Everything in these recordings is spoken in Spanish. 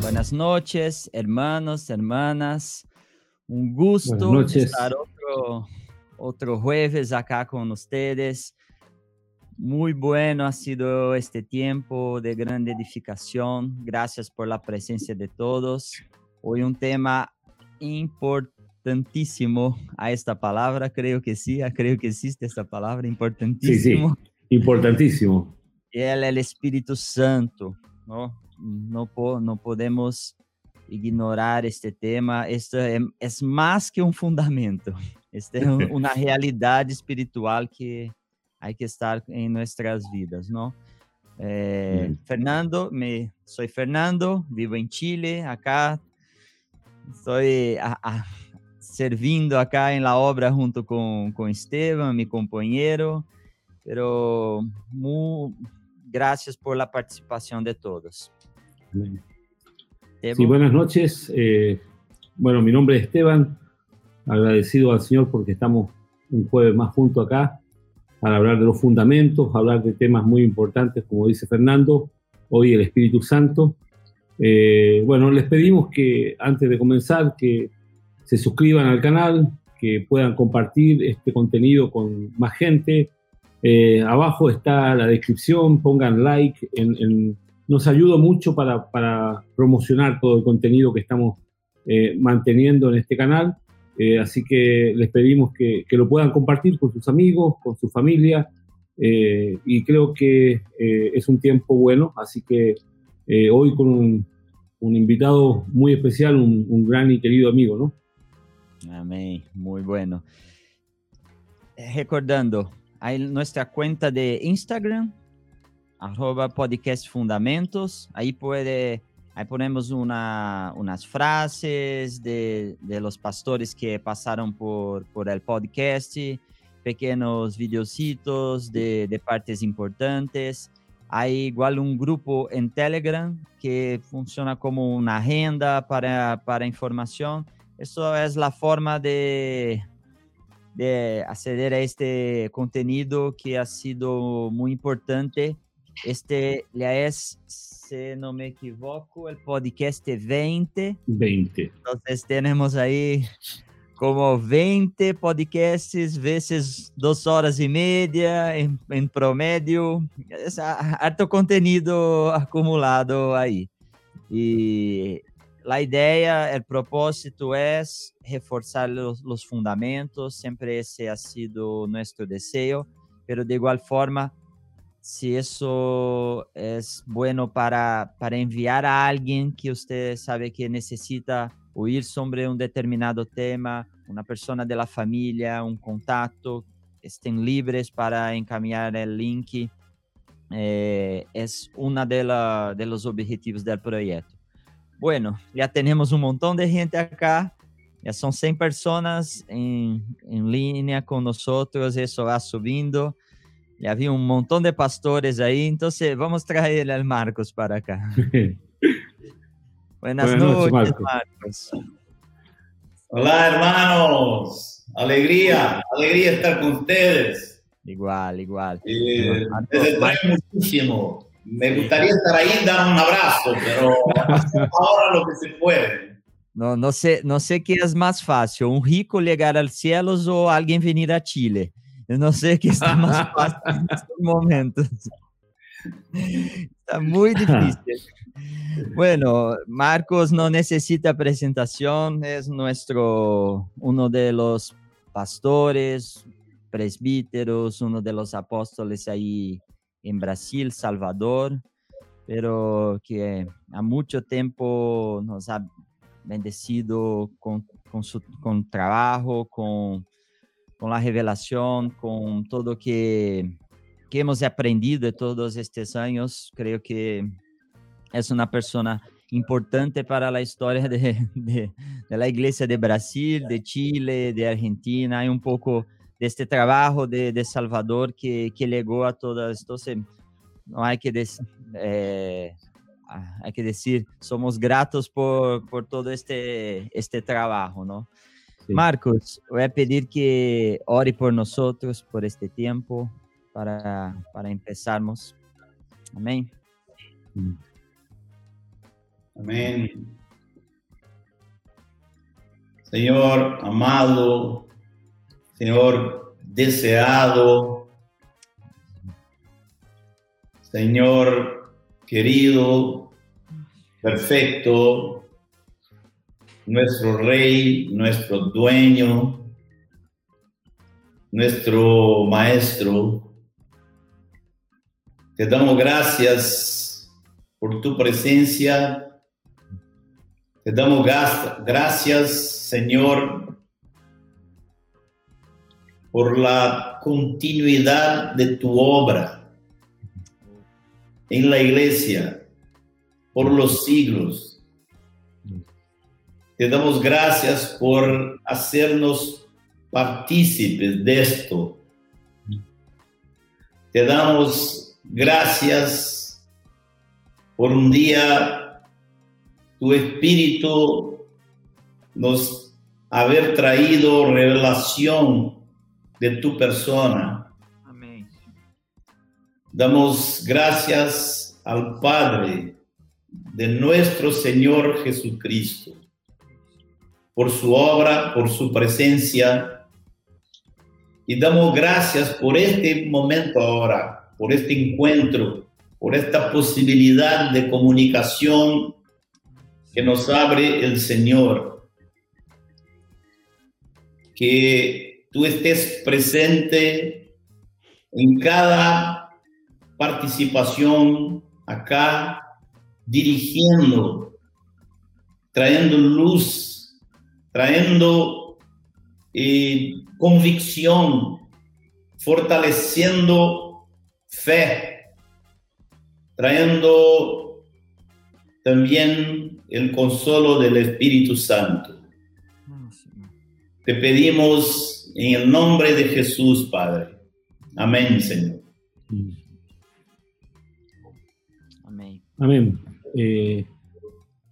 Buenas noches, hermanos, hermanas. Un gusto estar otro, otro jueves acá con ustedes. Muy bueno ha sido este tiempo de gran edificación. Gracias por la presencia de todos. Hoy un tema importantísimo a esta palabra, creo que sí, creo que existe esta palabra, importantísimo. Sí, sí, importantísimo. Él es el Espíritu Santo, ¿no? No, no podemos ignorar este tema. Esto es, más que un fundamento. Esta es una realidad espiritual que hay que estar en nuestras vidas, ¿no? Eh, Fernando, me, soy Fernando, vivo en Chile, acá estoy servindo acá en la obra junto con, con Esteban, mi compañero, pero muy, gracias por la participación de todos. Sí, buenas noches. Eh, bueno, mi nombre es Esteban. Agradecido al Señor porque estamos un jueves más juntos acá para hablar de los fundamentos, hablar de temas muy importantes, como dice Fernando, hoy el Espíritu Santo. Eh, bueno, les pedimos que antes de comenzar, que se suscriban al canal, que puedan compartir este contenido con más gente. Eh, abajo está la descripción, pongan like nos ayuda mucho para, para, promocionar todo el contenido que estamos eh, manteniendo en este canal. Eh, así que les pedimos que, que, lo puedan compartir con sus amigos, con su familia. Y creo que es un tiempo bueno. Así que hoy con un, un, invitado muy especial, un, un gran y querido amigo, ¿no? Amén, muy bueno. Recordando, hay nuestra cuenta de Instagram, arroba podcast fundamentos. Ahí puede, ahí ponemos unas frases de, de, los pastores que pasaron por, por el podcast, pequeños videocitos de, de partes importantes. Hay igual un grupo en Telegram que funciona como una agenda para, para información. Eso es la forma de, de acceder a este contenido que ha sido muy importante este ya es, si no me equivoco, el podcast 20. 20. Entonces tenemos ahí como 20 podcasts veces dos horas y media en, en promedio. Es harto contenido acumulado ahí. Y la idea, el propósito es reforzar los, los fundamentos, siempre ese ha sido nuestro deseo, pero de igual forma si eso es bueno para, para enviar a alguien que usted sabe que necesita oír sobre un determinado tema, una persona de la familia, un contacto, estén libres para encaminhar el link. Eh, es uno de, la, de los objetivos del proyecto. Bueno, ya tenemos un montón de gente acá, ya son 100 personas en, en línea con nosotros, eso va subiendo. Ya vi un montón de pastores ahí, entonces vamos a traer al Marcos para acá. Buenas, noches, Marcos. Hola, hermanos. Alegría, alegría estar con ustedes. Igual, igual. Eh, muchísimo. Me gustaría estar ahí y dar un abrazo, pero ahora lo que se puede. No, no sé, no sé qué es más fácil, un rico llegar al cielo o alguien venir a Chile. Yo no sé qué está más fácil en estos momentos. Está muy difícil. Bueno, Marcos no necesita presentación, es nuestro, uno de los pastores, presbíteros, uno de los apóstoles ahí en Brasil, Salvador, pero que a mucho tiempo nos ha bendecido con, con su con trabajo, con con la revelación, con todo que, que hemos aprendido de todos estos años. Creo que es una persona importante para la historia de, de, de, la iglesia de Brasil, de Chile, de Argentina. Hay un poco de este trabajo de, de Salvador que, que legó a todas. Entonces, no hay que, decir, eh, que decir, somos gratos por, por todo este, este trabajo, ¿no? Marcos, voy a pedir que ore por nosotros por este tiempo, para, para empezarmos. Amén. Amén. Señor amado, Señor deseado, Señor querido, perfecto, nuestro Rey, nuestro dueño, nuestro Maestro. Te damos gracias por tu presencia. Te damos gracias, Señor, por la continuidad de tu obra en la iglesia por los siglos. Te damos gracias por hacernos partícipes de esto. Te damos gracias por un día tu espíritu nos haber traído revelación de tu persona. Amén. Damos gracias al Padre de nuestro Señor Jesucristo por su obra, por su presencia y damos gracias por este momento ahora, por este encuentro, por esta posibilidad de comunicación que nos abre el Señor. Que tú estés presente en cada participación acá, dirigiendo, trayendo luz, trayendo eh, convicción, fortaleciendo fe, trayendo también el consuelo del Espíritu Santo. Te pedimos en el nombre de Jesús, Padre. Amén, Señor. Amén. Amén. Eh,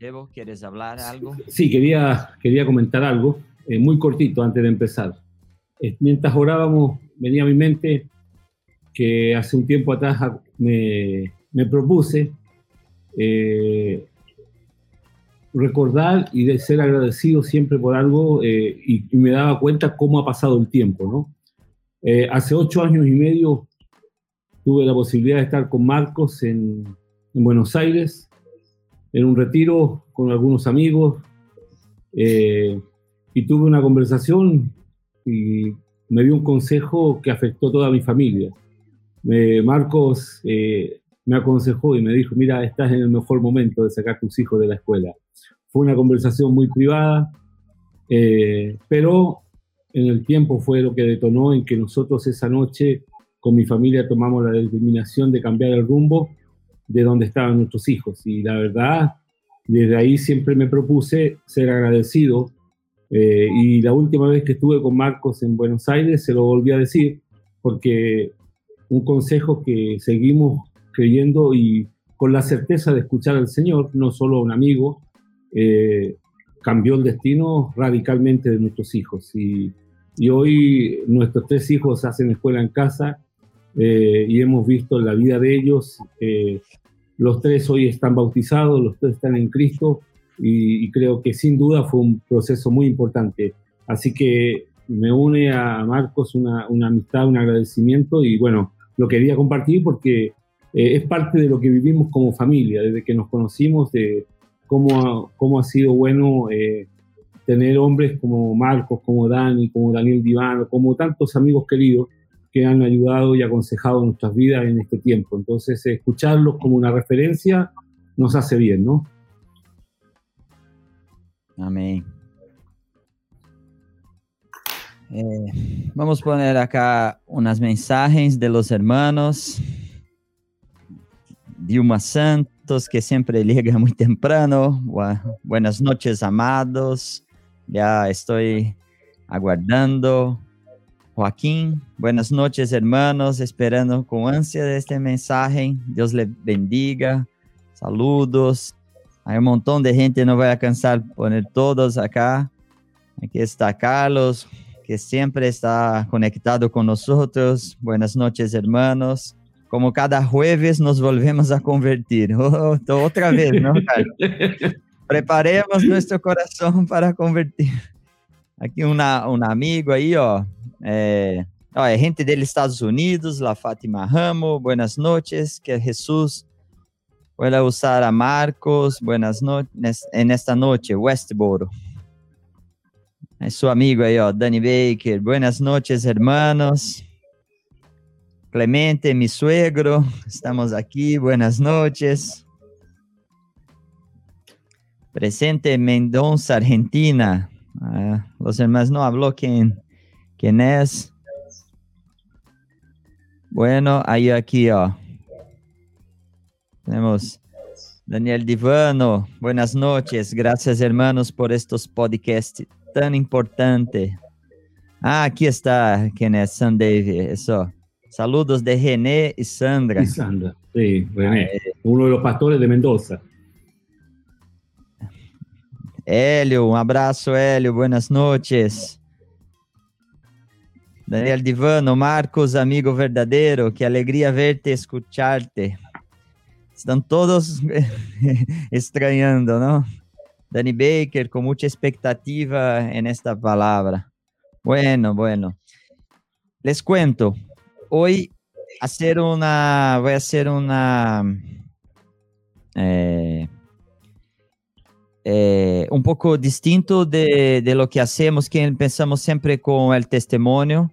Evo, ¿quieres hablar algo? sí, quería, quería comentar algo, eh, muy cortito antes de empezar. Eh, mientras orábamos, venía a mi mente que hace un tiempo atrás me, me propuse eh, recordar y de ser agradecido siempre por algo eh, y, y me daba cuenta cómo ha pasado el tiempo, ¿no? Eh, hace ocho años y medio tuve la posibilidad de estar con Marcos en, en Buenos Aires, en un retiro con algunos amigos, eh, y tuve una conversación y me dio un consejo que afectó a toda mi familia. Me- Marcos eh, me aconsejó y me dijo, mira, estás en el mejor momento de sacar tus hijos de la escuela. Fue una conversación muy privada, eh, pero en el tiempo fue lo que detonó en que nosotros esa noche con mi familia tomamos la determinación de cambiar el rumbo de donde estaban nuestros hijos. Y la verdad, desde ahí siempre me propuse ser agradecido. eh, y la última vez que estuve con Marcos en Buenos Aires se lo volví a decir, porque un consejo que seguimos creyendo y con la certeza de escuchar al Señor, no solo a un amigo, eh, cambió el destino radicalmente de nuestros hijos. Y, y hoy nuestros tres hijos hacen escuela en casa eh, y hemos visto la vida de ellos. eh, los tres hoy están bautizados, los tres están en Cristo y, y creo que sin duda fue un proceso muy importante. Así que me une a Marcos una, una amistad, un agradecimiento y bueno, lo quería compartir porque eh, es parte de lo que vivimos como familia, desde que nos conocimos, de cómo, cómo ha sido bueno eh, tener hombres como Marcos, como Dani, como Daniel Divano, como tantos amigos queridos que han ayudado y aconsejado nuestras vidas en este tiempo. Entonces, escucharlos como una referencia nos hace bien, ¿no? Amén. Eh, vamos a poner acá unas mensajes de los hermanos. Dilma Santos, que siempre llega muy temprano. Buenas noches, amados. Ya estoy aguardando. Joaquín, buenas noches, hermanos. Esperando con ansia este mensaje. Dios le bendiga. Saludos. Hay un montón de gente, no voy a alcanzar poner todos acá. Aquí está Carlos, que siempre está conectado con nosotros. Buenas noches, hermanos. Como cada jueves nos volvemos a convertir. Oh, otra vez, ¿no? Preparemos nuestro corazón para convertir. Aqui una, um amigo aí, ó. É, ó, é gente dos Estados Unidos, La Fátima Ramo, buenas noches, que Jesus pueda usar a Marcos, buenas noches, en esta noche, Westboro. É seu amigo aí, ó, Dani Baker. Buenas noches, hermanos. Clemente, mi suegro, estamos aqui. Buenas noches. Presente Mendoza, Argentina. Ah, los hermanos no habló quién, quién es. Bueno, aí aqui, ó. Tenemos Daniel Divano. Buenas noches. Gracias, hermanos, por estos podcasts tan importante. Ah, aqui está quem é San David, isso. Saludos de René e Sandra. Sandra, sí, René, uno de los pastores de Mendoza. Hélio, um abraço, Hélio, buenas noches. Daniel Divano, Marcos, amigo verdadeiro, que alegria verte escucharte. Estão todos estranhando, não? Danny Baker con mucha expectativa en esta palabra. Bueno, bueno. Les cuento, hoy hacer hacer una, eh, eh, un poco distinto de, de, lo que hacemos, que pensamos siempre con el testimonio,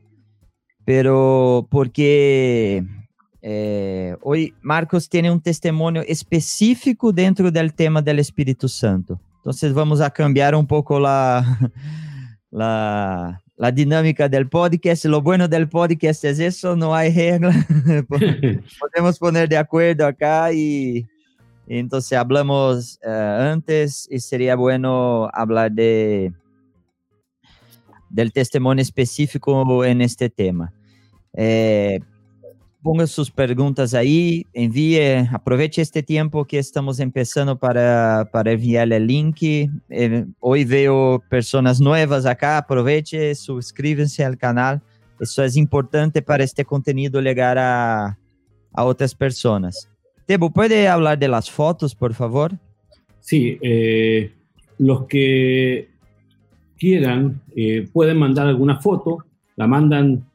pero porque eh, hoy Marcos tiene un testimonio específico dentro del tema del Espíritu Santo. Entonces vamos a cambiar un poco la, la, la dinámica del podcast. Lo bueno del podcast es eso, no hay regla. Podemos poner de acuerdo acá y, y entonces hablamos uh, antes y sería bueno hablar de del testimonio específico en este tema. Eh, ponga sus preguntas ahí, envíe, aproveche este tiempo que estamos empezando para, para enviarle el link. Eh, hoy veo personas nuevas acá, aproveche, suscríbanse al canal. Eso es importante para este contenido llegar a, a otras personas. Tebo, ¿puede hablar de las fotos, por favor? Sí, eh, los que quieran eh, pueden mandar alguna foto, la mandan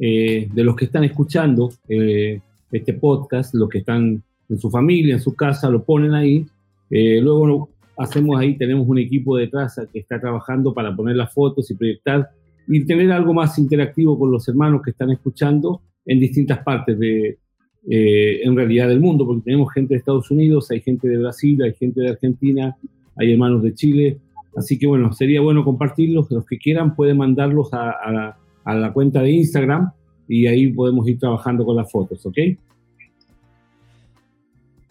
eh, de los que están escuchando eh, este podcast, los que están en su familia, en su casa, lo ponen ahí. Eh, luego hacemos ahí, tenemos un equipo detrás que está trabajando para poner las fotos y proyectar y tener algo más interactivo con los hermanos que están escuchando en distintas partes de, en realidad del mundo, porque tenemos gente de Estados Unidos, hay gente de Brasil, hay gente de Argentina, hay hermanos de Chile. Así que bueno, sería bueno compartirlos. Los que quieran pueden mandarlos a, a a la cuenta de Instagram y ahí podemos ir trabajando con las fotos, ¿ok?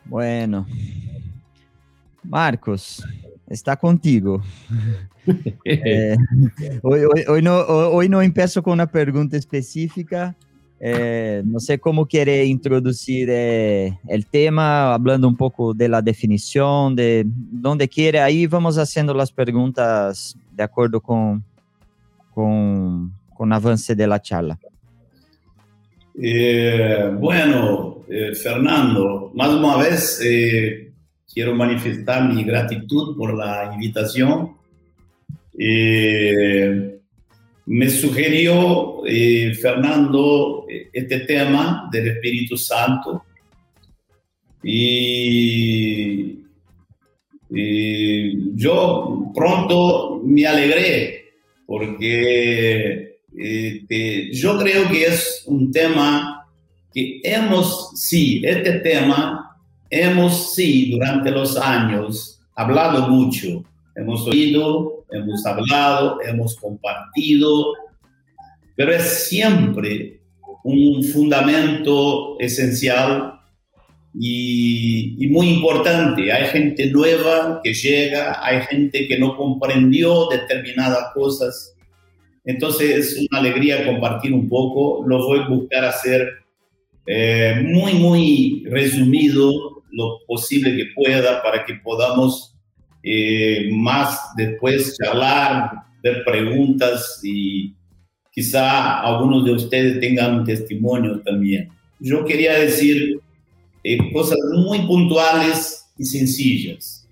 Bueno. Marcos, está contigo. eh, hoy, hoy, hoy, no, hoy no empiezo con una pregunta específica. Eh, no sé cómo quiere introducir eh, el tema, hablando un poco de la definición, de dónde quiere. Ahí vamos haciendo las preguntas de acuerdo con, con con avance de la charla? Eh, bueno, eh, Fernando, más una vez eh, quiero manifestar mi gratitud por la invitación. Eh, me sugirió Fernando este tema del Espíritu Santo y, y yo pronto me alegré porque este, yo creo que es un tema que hemos, sí, este tema hemos, sí, durante los años hablado mucho. Hemos oído, hemos hablado, hemos compartido, pero es siempre un fundamento esencial y, y, muy importante. Hay gente nueva que llega, hay gente que no comprendió determinadas cosas entonces es una alegría compartir un poco. Lo voy a buscar hacer eh, muy, muy resumido lo posible que pueda para que podamos eh, más después charlar, ver preguntas y, quizá algunos de ustedes tengan testimonio también. Yo quería decir eh, cosas muy puntuales y sencillas.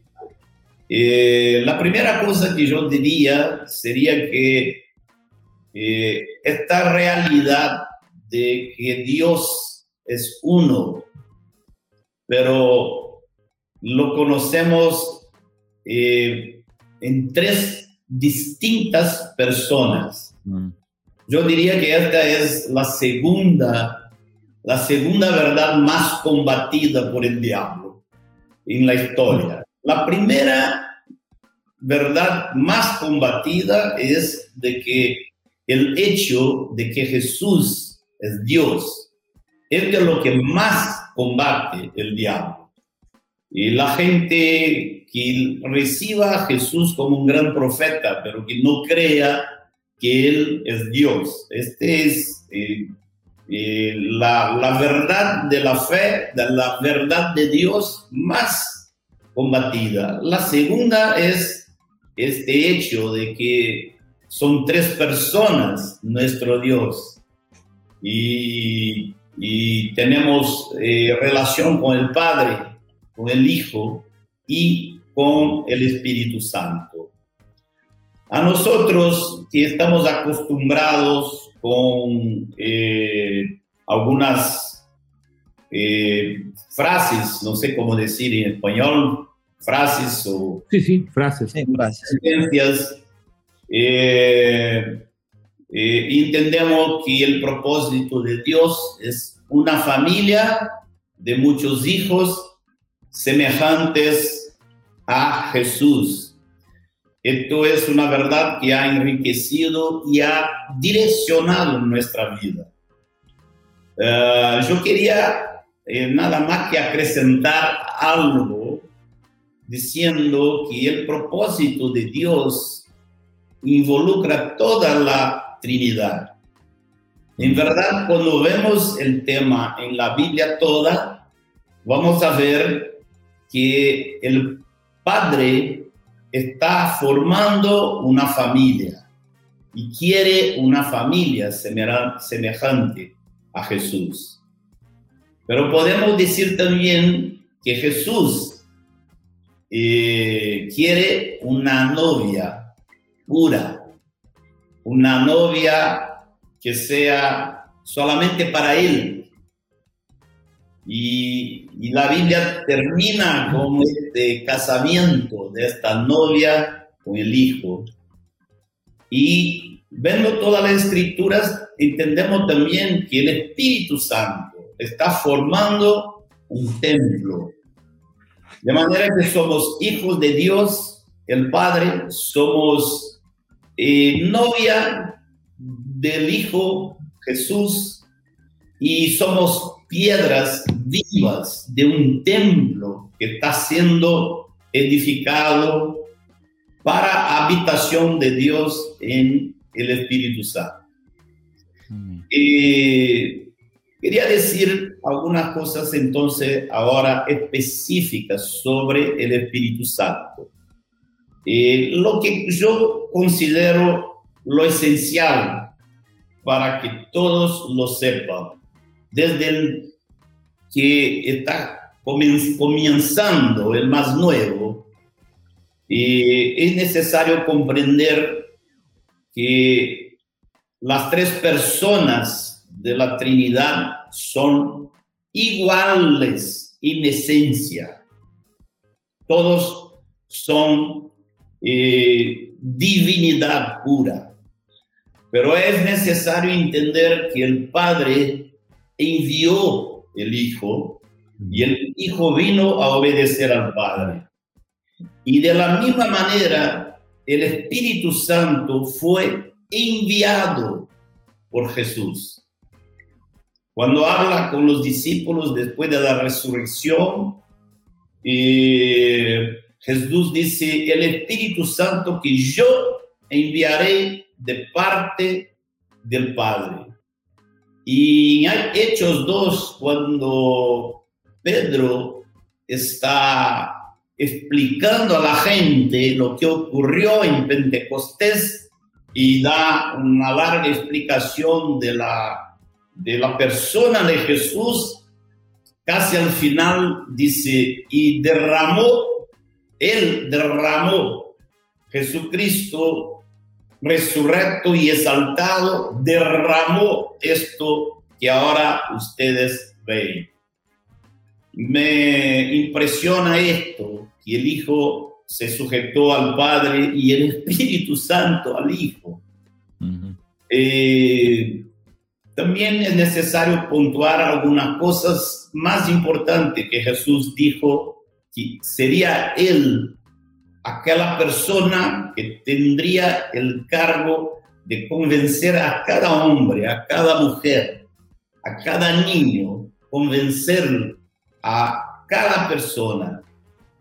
Eh, la primera cosa que yo diría sería que eh, esta realidad de que Dios es uno, pero lo conocemos en tres distintas personas. Mm. Yo diría que esta es la segunda, la segunda verdad más combatida por el diablo en la historia. La primera verdad más combatida es de que el hecho de que Jesús es Dios es de lo que más combate el diablo. Y la gente que reciba a Jesús como un gran profeta, pero que no crea que Él es Dios. Este es eh, eh, la, verdad de la fe, la verdad de Dios más combatida. La segunda es este hecho de que son tres personas nuestro Dios y, y tenemos eh, relación con el Padre, con el Hijo y con el Espíritu Santo. A nosotros que estamos acostumbrados con eh, algunas eh, frases, no sé cómo decir en español, frases o... Sí, sí, frases. Sí, frases. Eh, entendemos que el propósito de Dios es una familia de muchos hijos semejantes a Jesús. Esto es una verdad que ha enriquecido y ha direccionado nuestra vida. Eh, yo quería eh, nada más que acrecentar algo diciendo que el propósito de Dios involucra toda la Trinidad. En verdad, cuando vemos el tema en la Biblia toda, vamos a ver que el Padre está formando una familia y quiere una familia semejante a Jesús. Pero podemos decir también que Jesús eh, quiere una novia una novia que sea solamente para Él, y, la Biblia termina con este casamiento de esta novia con el hijo. Y viendo todas las escrituras, entendemos también que el Espíritu Santo está formando un templo. De manera que somos hijos de Dios, el Padre, somos eh, novia del Hijo Jesús y somos piedras vivas de un templo que está siendo edificado para habitación de Dios en el Espíritu Santo. Eh, quería decir algunas cosas entonces ahora específicas sobre el Espíritu Santo. Lo que yo considero lo esencial para que todos lo sepan desde el que está comenzando, el más nuevo, es necesario comprender que las tres personas de la Trinidad son iguales en esencia. Todos son eh, divinidad pura. Pero es necesario entender que el Padre envió el Hijo y el Hijo vino a obedecer al Padre. Y de la misma manera, el Espíritu Santo fue enviado por Jesús. Cuando habla con los discípulos después de la resurrección, eh, Jesús dice, el Espíritu Santo que yo enviaré de parte del Padre. Y en Hechos 2, cuando Pedro está explicando a la gente lo que ocurrió en Pentecostés, y da una larga explicación de la, de la persona de Jesús, casi al final dice, y derramó, él derramó, Jesucristo resurrecto y exaltado, derramó esto que ahora ustedes ven. Me impresiona esto, que el Hijo se sujetó al Padre y el Espíritu Santo al Hijo. Eh, también es necesario puntuar algunas cosas más importantes que Jesús dijo que sería Él aquella persona que tendría el cargo de convencer a cada hombre, a cada mujer, a cada niño, convencer a cada persona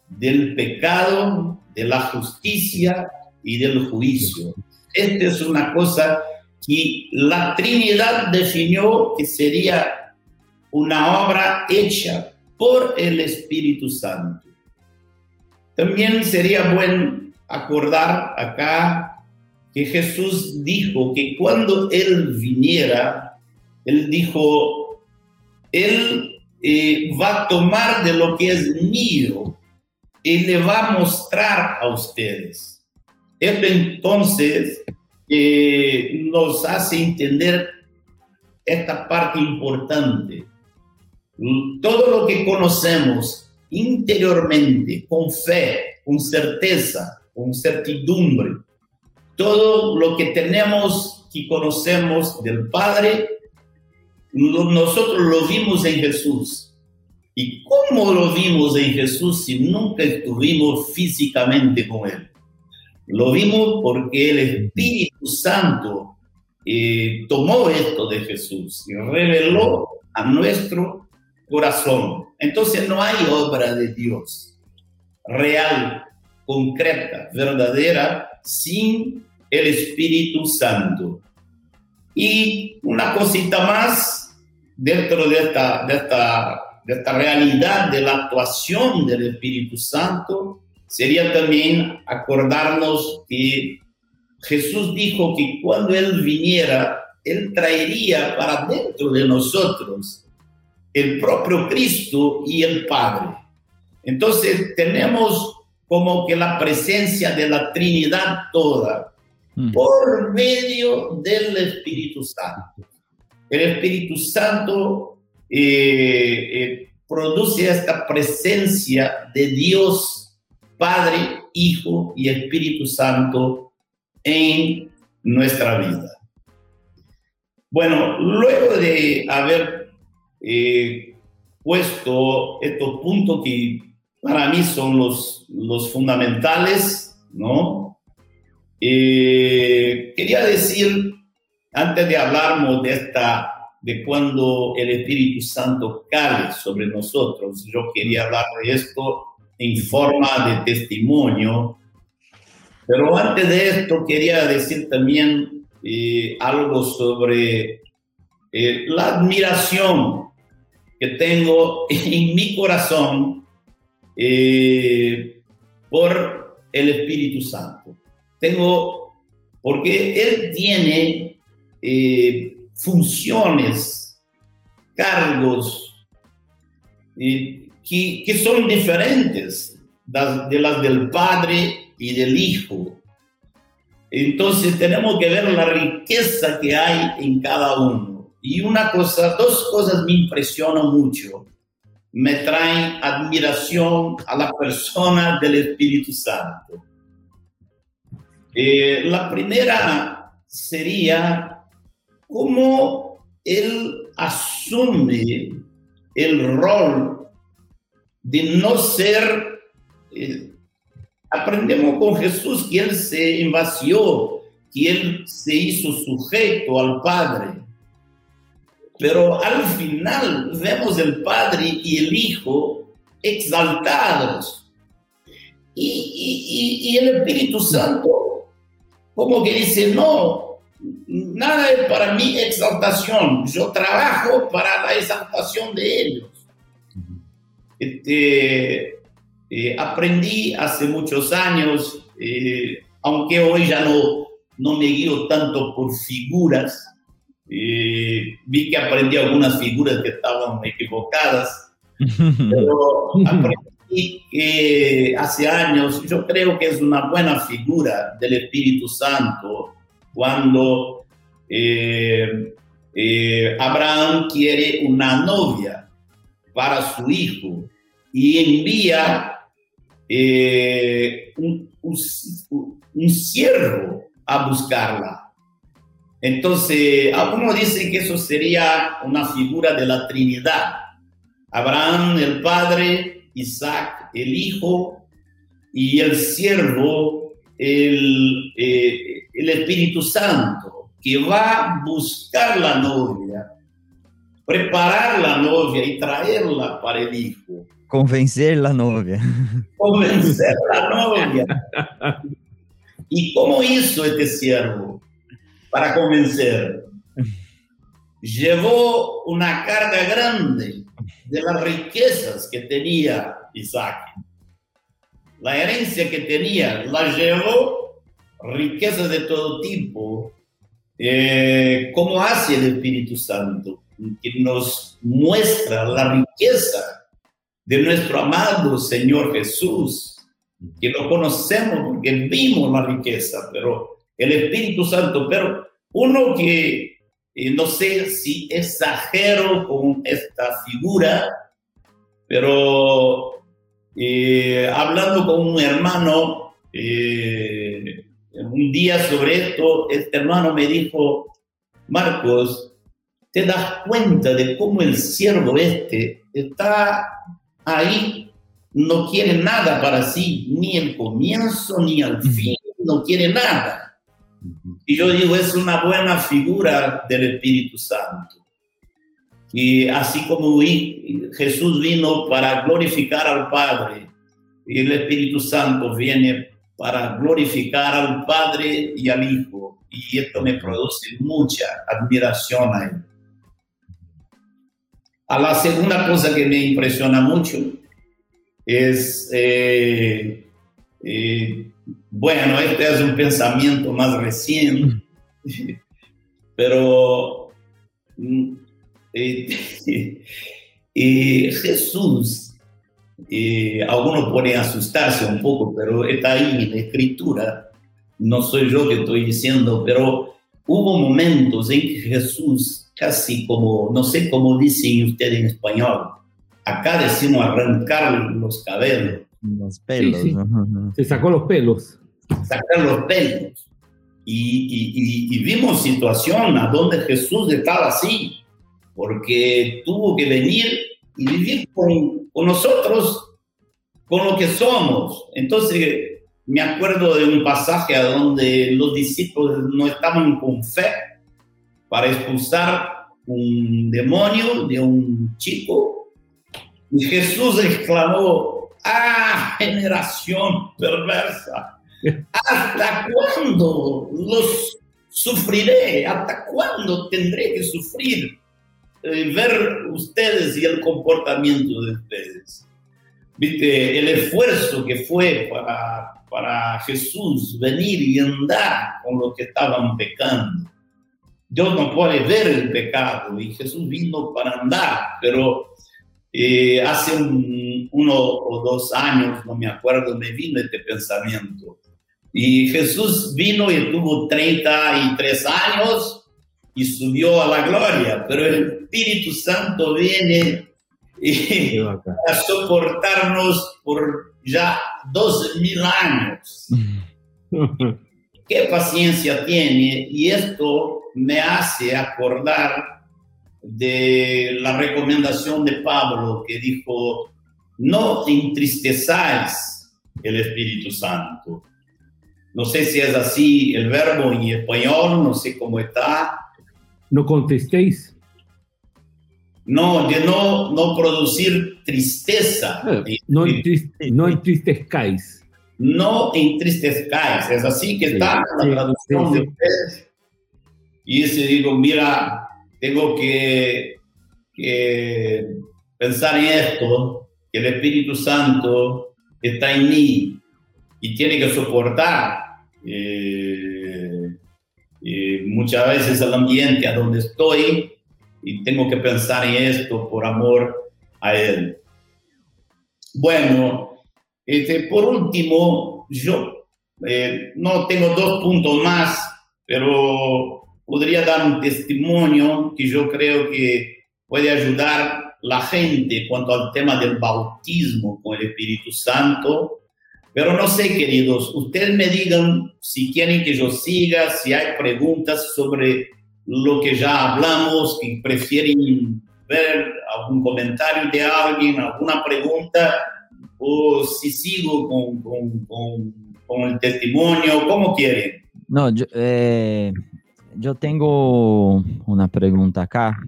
del pecado, de la justicia y del juicio. Esta es una cosa que la Trinidad definió que sería una obra hecha por el Espíritu Santo. También sería bueno acordar acá que Jesús dijo que cuando Él viniera, Él dijo, Él eh, va a tomar de lo que es mío y le va a mostrar a ustedes. Esto entonces eh, nos hace entender esta parte importante. Todo lo que conocemos interiormente, con fe, con certeza, con certidumbre, todo lo que tenemos y conocemos del Padre, nosotros lo vimos en Jesús. ¿Y cómo lo vimos en Jesús si nunca estuvimos físicamente con Él? Lo vimos porque el Espíritu Santo eh, tomó esto de Jesús y reveló a nuestro corazón. Entonces no hay obra de Dios real, concreta, verdadera, sin el Espíritu Santo. Y una cosita más dentro de esta, de esta, de esta realidad de la actuación del Espíritu Santo sería también acordarnos que Jesús dijo que cuando Él viniera, Él traería para dentro de nosotros el propio Cristo y el Padre. Entonces tenemos como que la presencia de la Trinidad toda mm. por medio del Espíritu Santo. El Espíritu Santo eh, eh, produce esta presencia de Dios Padre, Hijo y Espíritu Santo en nuestra vida. Bueno, luego de haber eh, puesto estos puntos que para mí son los, los fundamentales, ¿no? Eh, quería decir, antes de hablarnos de esta, de cuando el Espíritu Santo cae sobre nosotros, yo quería hablar de esto en forma de testimonio. Pero antes de esto quería decir también eh, algo sobre eh, la admiración que tengo en mi corazón eh, por el Espíritu Santo. Tengo, porque Él tiene funciones, cargos, que, son diferentes de las del Padre y del Hijo. Entonces tenemos que ver la riqueza que hay en cada uno. Y una cosa, dos cosas me impresionan mucho. Me traen admiración a la persona del Espíritu Santo. Eh, la primera sería cómo él asume el rol de no ser, eh, aprendemos con Jesús que Él se invasió, que Él se hizo sujeto al Padre. Pero al final vemos el Padre y el Hijo exaltados. Y, el Espíritu Santo como que dice, no, nada es para mi exaltación, yo trabajo para la exaltación de ellos. Este, eh, aprendí hace muchos años, eh, aunque hoy ya no, no me guío tanto por figuras. Eh, vi que aprendí algunas figuras que estaban equivocadas, pero aprendí que hace años, yo creo que es una buena figura del Espíritu Santo cuando eh, eh, Abraham quiere una novia para su hijo y envía eh, un, un, siervo a buscarla. Entonces, algunos dicen que eso sería una figura de la Trinidad. Abraham, el padre, Isaac, el hijo, y el siervo, el, eh, el Espíritu Santo, que va a buscar la novia, preparar la novia y traerla para el hijo. Convencer la novia. Convencer la novia. ¿Y cómo hizo este siervo para convencer? Llevó una carga grande de las riquezas que tenía Isaac. La herencia que tenía la llevó, riquezas de todo tipo. Eh, ¿Cómo hace el Espíritu Santo? Que nos muestra la riqueza de nuestro amado Señor Jesús, que lo conocemos porque vimos la riqueza, pero el Espíritu Santo, pero uno que eh, no sé si exagero con esta figura, pero eh, hablando con un hermano eh, un día sobre esto, este hermano me dijo, Marcos, te das cuenta de cómo el siervo este está ahí no quiere nada para sí, ni el comienzo ni el fin, no quiere nada. Y yo digo, es una buena figura del Espíritu Santo. Y así como Jesús vino para glorificar al Padre, y el Espíritu Santo viene para glorificar al Padre y al Hijo. Y esto me produce mucha admiración a él. A la segunda cosa que me impresiona mucho es, eh, eh, bueno, este es un pensamiento más reciente, pero mm, eh, Jesús, algunos pueden asustarse un poco, pero está ahí en la escritura, no soy yo que estoy diciendo, pero hubo momentos en que Jesús casi como, no sé cómo dicen ustedes en español, acá decimos arrancar los cabellos. Los pelos. Se sacó los pelos. Sacar los pelos. Y, y, vimos situación a donde Jesús estaba así, porque tuvo que venir y vivir con, con nosotros, con lo que somos. Entonces, me acuerdo de un pasaje a donde los discípulos no estaban con fe para expulsar un demonio de un chico. Y Jesús exclamó, ah, generación perversa, ¿hasta cuándo los sufriré? ¿Hasta cuándo tendré que sufrir? Eh, ver ustedes y el comportamiento de ustedes. Viste, el esfuerzo que fue para, para Jesús venir y andar con los que estaban pecando Dios no puede ver el pecado y Jesús vino para andar, pero eh, hace uno o dos años, no me acuerdo, me vino este pensamiento. Y Jesús vino y tuvo 33 años y subió a la gloria, pero el Espíritu Santo viene a soportarnos por ya 12 mil años. ¿Qué paciencia tiene? Y esto me hace acordar de la recomendación de Pablo que dijo, no entristezáis el Espíritu Santo. No sé si es así el verbo en español, no sé cómo está. No contestéis. No, de no, no producir tristeza. Eh, no, no entristezcáis. No entristezcáis. Es así que está la traducción de ustedes y ese digo, mira, tengo que, pensar en esto, que el Espíritu Santo está en mí y tiene que soportar eh, muchas veces el ambiente a donde estoy y tengo que pensar en esto por amor a Él. Bueno, este, por último, yo eh, no tengo dos puntos más, pero podría dar un testimonio que yo creo que puede ayudar la gente cuanto al tema del bautismo con el Espíritu Santo. Pero no sé, queridos, ustedes me digan si quieren que yo siga, si hay preguntas sobre lo que ya hablamos, que prefieren ver algún comentario de alguien, alguna pregunta, o si sigo con, con, con, con el testimonio, como quieren. No, yo, eh, yo tengo una pregunta acá.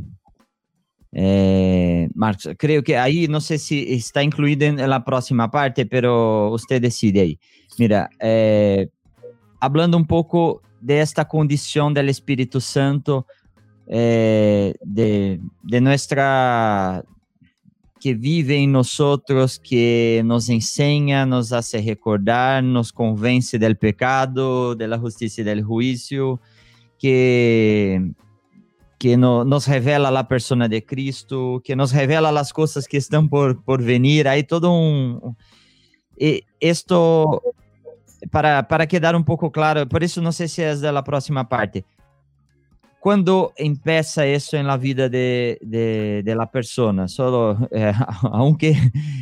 Eh, Marcos, creo que ahí no sé si está incluido en la próxima parte, pero usted decide ahí. Mira, eh, hablando un poco de esta condición del Santo, eh, de, de, nuestra, que vive en nosotros, que nos enseña, nos hace recordar, nos convence del pecado, de la justicia y del juicio, que, que no, nos revela la persona de Cristo, que nos revela las cosas que están por, por venir. Hay todo un... esto para, para quedar um pouco claro, por isso não sei se é da próxima parte. Quando empieza isso na vida de, de, de la persona? Solo, eh, aunque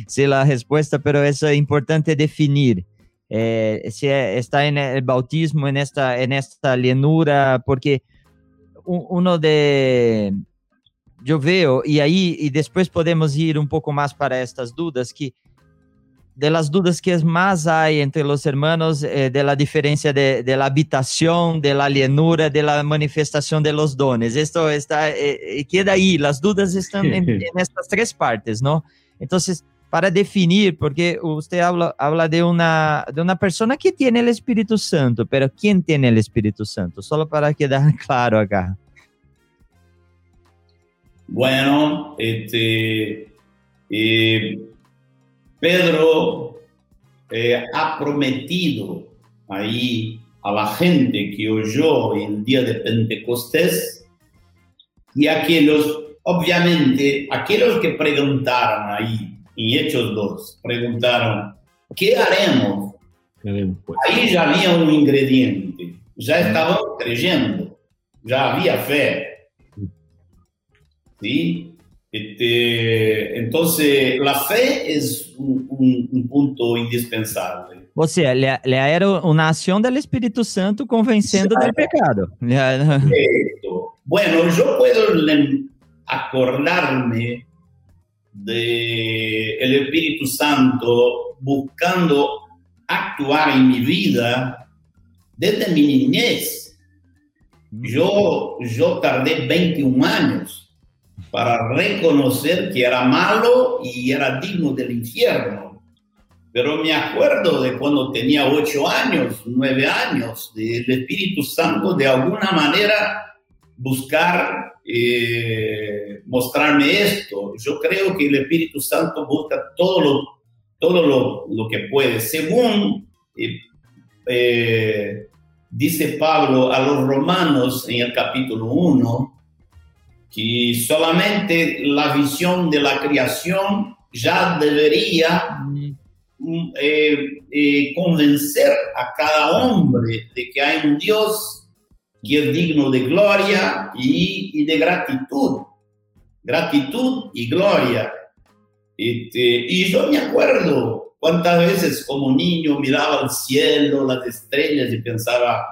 sei a resposta, pero isso é importante definir. Eh, se é, está el bautismo, en esta, en esta llenura, porque uno de... Eu vejo, e aí, e depois podemos ir um pouco mais para estas dúvidas, que de las dudas que más hay entre los hermanos, eh, de la diferencia de, de, la habitación, de la llenura, de la manifestación de los dones. Esto está, eh, eh queda ahí, las dudas están en, en, estas tres partes, ¿no? Entonces, para definir, porque usted habla, de, una, de una persona que tiene el Espíritu Santo, pero ¿quién tiene el Espíritu Santo? Solo para quedar claro acá. Bueno, este... Eh Pedro eh, ha prometido ahí a la gente que oyó el día de Pentecostés y aquellos, obviamente, aquellos que preguntaron ahí en Hechos 2, preguntaron, ¿qué haremos? Pues? Ahí ya había un ingrediente, ya estaban creyendo, ya había fe. ¿Sí? Este, entonces, la fe es un, un, un punto indispensable. Ou seja, ele, ele era uma ação do Espírito Santo convencendo do pecado. Perfecto. Bueno, yo puedo acordarme de el Espíritu Santo buscando actuar en mi vida desde mi niñez. Yo, yo tardé 21 años para reconocer que era malo y era digno del infierno. Pero me acuerdo de cuando tenía ocho años, nueve años, del Espíritu Santo de alguna manera buscar eh, mostrarme esto. Yo creo que el Espíritu Santo busca todo lo, todo lo, lo que puede. Según eh, eh, dice Pablo a los romanos en el capítulo 1, que solamente la visión de la creación ya debería mm, convencer a cada hombre de que hay un Dios que es digno de gloria y, de gratitud. Gratitud y gloria. Este, y yo me acuerdo cuántas veces como niño miraba al cielo, las estrellas y pensaba,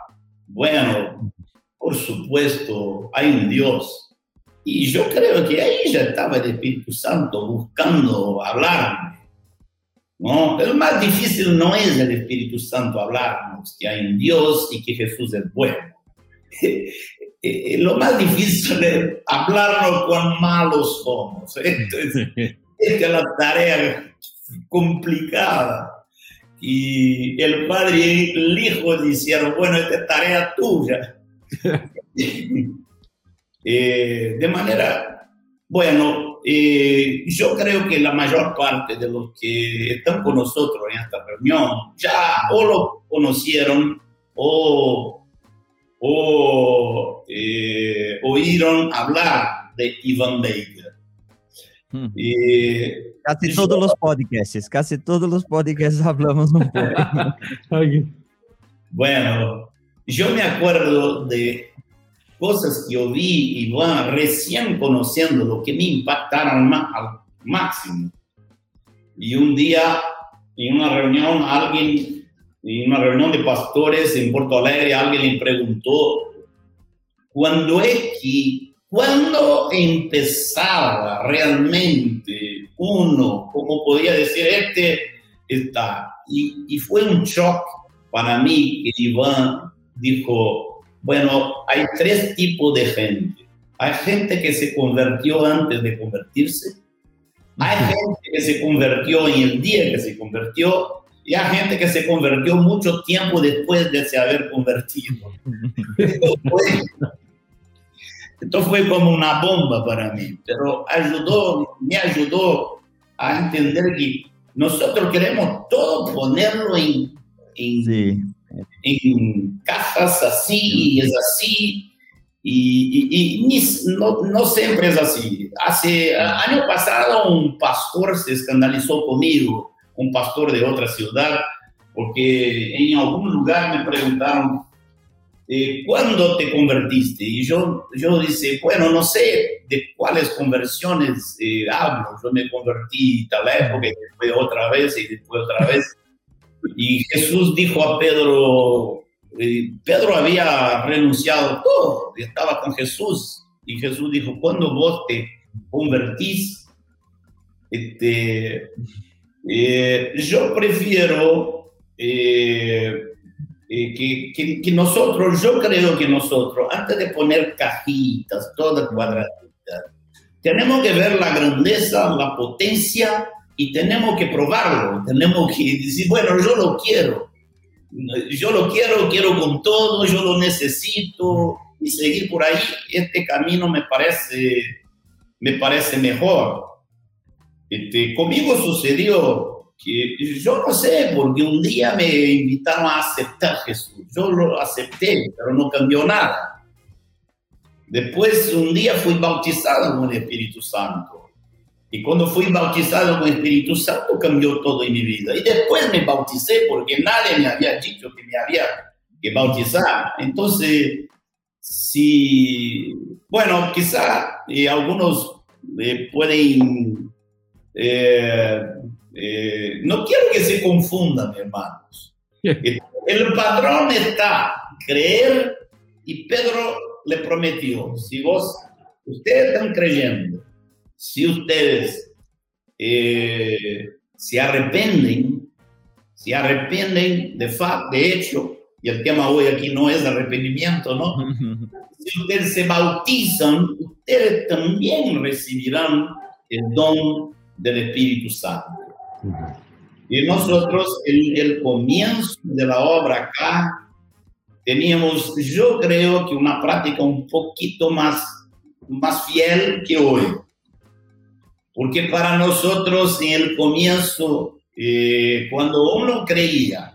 bueno, por supuesto, hay un Dios y yo creo que ahí ya estaba el Espíritu Santo buscando hablarme. ¿no? El más difícil no es el Espíritu Santo hablarnos, que hay un Dios y que Jesús es bueno. Lo más difícil es hablarnos cuán malos somos. Entonces, esta es la tarea complicada. Y el padre y el hijo dijeron, bueno, esta es tarea tuya. Eh, de manera, bueno, eh, yo creo que la mayor parte de los que están con nosotros en esta reunión ya o lo conocieron o, o eh, oíron hablar de Ivan Baker. Hmm. Y Casi todos los podcasts, casi todos los podcasts hablamos un poco. Bueno, yo me acuerdo de cosas que yo vi y bueno, recién conociéndolo que me impactaron ma- al máximo. Y un día, en una reunión, alguien, en una reunión de pastores en Porto Alegre, alguien le preguntó, ¿cuándo es que, cuándo empezaba realmente uno, como podía decir, este está? Y, y fue un shock para mí que Iván dijo, bueno, hay tres tipos de gente. Hay gente que se convirtió antes de convertirse, hay gente que se convirtió en el día que se convirtió y hay gente que se convirtió mucho tiempo después de se haber convertido. Esto fue, como una bomba para mí, pero ayudó, me ayudó a entender que nosotros queremos todo ponerlo en, en, Sí. en cajas así, y es así, y, y- y no, no siempre es así. Hace año pasado un pastor se escandalizó conmigo, un pastor de otra ciudad, porque en algún lugar me preguntaron, eh, ¿cuándo te convertiste? Y yo, yo dije, bueno, no sé de cuáles conversiones eh, hablo. Yo me convertí tal época y después otra vez y después otra vez. Y Jesús dijo a Pedro, eh, Pedro había renunciado todo, estaba con Jesús. Y Jesús dijo, cuando vos te convertís, este, eh, yo prefiero eh, eh, que, que- que nosotros, yo creo que nosotros, antes de poner cajitas, todas cuadraditas, tenemos que ver la grandeza, la potencia y tenemos que probarlo. Tenemos que decir, bueno, yo lo quiero. Yo lo quiero, quiero con todo, yo lo necesito y seguir por ahí. Este camino me parece, me parece mejor. Este, conmigo sucedió que yo no sé, porque un día me invitaron a aceptar Jesús. Yo lo acepté, pero no cambió nada. Después, un día fui bautizado con el Espíritu Santo. Y cuando fui bautizado con el Espíritu Santo, cambió todo en mi vida. Y después me bauticé porque nadie me había dicho que me había que bautizar. Entonces, si, bueno, quizá eh, algunos eh, pueden, eh, eh, no quiero que se confundan, hermanos. El padrón está creer y Pedro le prometió, si vos, ustedes están creyendo, si ustedes eh, se arrependen, se arrependen de fa de hecho, y el tema hoy aquí no es arrepentimiento, ¿no? Si ustedes se bautizan, ustedes también recibirán el don del Espíritu Santo. Y nosotros, el, el comienzo de la obra acá, teníamos, yo creo que una práctica un poquito más, más fiel que hoy. Porque para nosotros en el comienzo, eh, cuando uno creía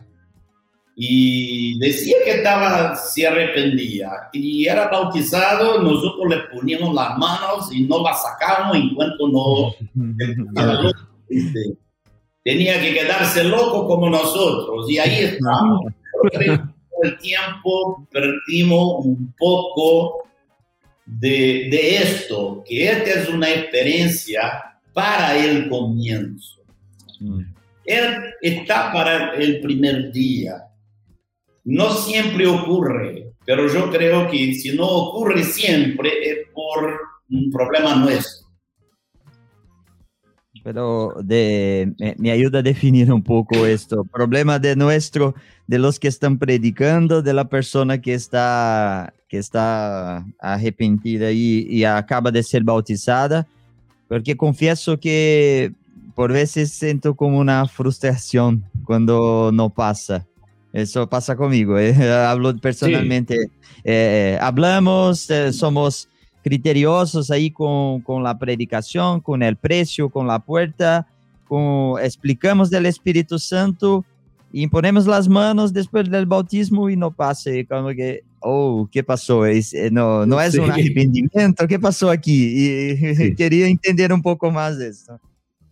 y decía que estaba, se arrepentía y era bautizado, nosotros le poníamos las manos y no las sacábamos en cuanto no este, tenía que quedarse loco como nosotros y ahí estamos. El tiempo perdimos un poco de, de esto, que esta es una experiencia para el comienzo. Él está para el primer día. No siempre ocurre, pero yo creo que si no ocurre siempre es por un problema nuestro. Pero me, ayuda a definir un poco esto. Problema de nuestro, de los que están predicando, de la persona que está, que está arrepentida y acaba de ser bautizada, porque confieso que por veces siento como una frustración cuando no pasa. Eso pasa conmigo, eh. hablo personalmente. Sí. Eh, hablamos, eh, somos criteriosos ahí con, con, la predicación, con el precio, con la puerta, con, explicamos del Espíritu Santo y ponemos las manos después del bautismo y no pase, como que, oh, ¿qué pasó? Es, eh, no, no es un arrepentimiento, ¿qué pasó aquí? Y quería entender un poco más de esto.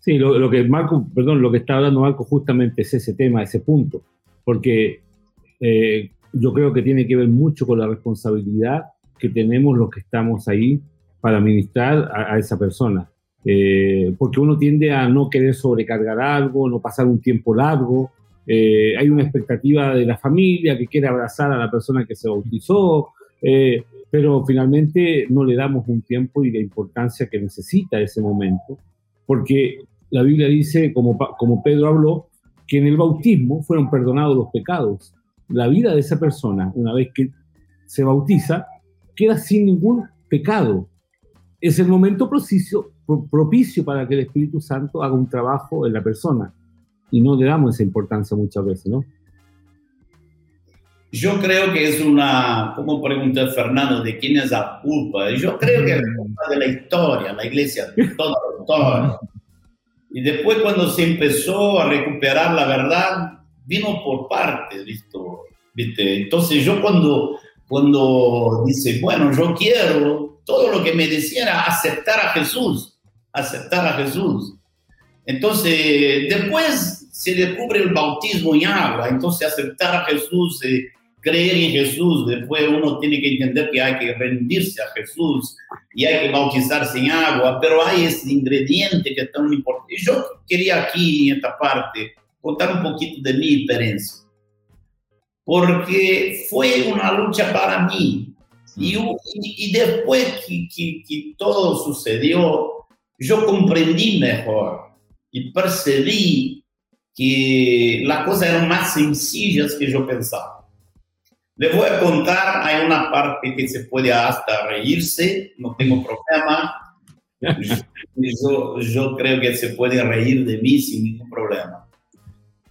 Sí, lo, lo, que Marco, perdón, lo que está hablando Marco justamente es ese tema, ese punto, porque eh, yo creo que tiene que ver mucho con la responsabilidad que tenemos los que estamos ahí para administrar a, esa persona. Eh, porque uno tiende a no querer sobrecargar algo, no pasar un tiempo largo. Eh, hay una expectativa de la familia que quiere abrazar a la persona que se bautizó, eh, pero finalmente no le damos un tiempo y la importancia que necesita ese momento, porque la Biblia dice, como, como Pedro habló, que en el bautismo fueron perdonados los pecados. La vida de esa persona, una vez que se bautiza, queda sin ningún pecado. Es el momento propicio, propicio para que el Espíritu Santo haga un trabajo en la persona. Y no le damos esa importancia muchas veces, ¿no? Yo creo que es una, como preguntó Fernando, de quién es la culpa. Yo creo que es la culpa de la historia, la iglesia, toda, toda. Y después cuando se empezó a recuperar la verdad, vino por partes, ¿viste? Entonces yo cuando cuando dice, bueno, yo quiero, todo lo que me decía era aceptar a Jesús, aceptar a Jesús. Entonces, después se descubre el bautismo en agua, entonces aceptar a Jesús, eh, creer en Jesús, después uno tiene que entender que hay que rendirse a Jesús y hay que bautizarse en agua, pero hay ese ingrediente que es tan importante. Yo quería aquí, en esta parte, contar un poquito de mi experiencia porque fue una lucha para mí. Y, después que, que, todo sucedió, yo comprendí mejor y percibí que las cosas eran más sencillas que yo pensaba. Le voy a contar, hay una parte que se puede hasta reírse, no tengo problema. Yo, yo creo que se puede reír de mí sin ningún problema.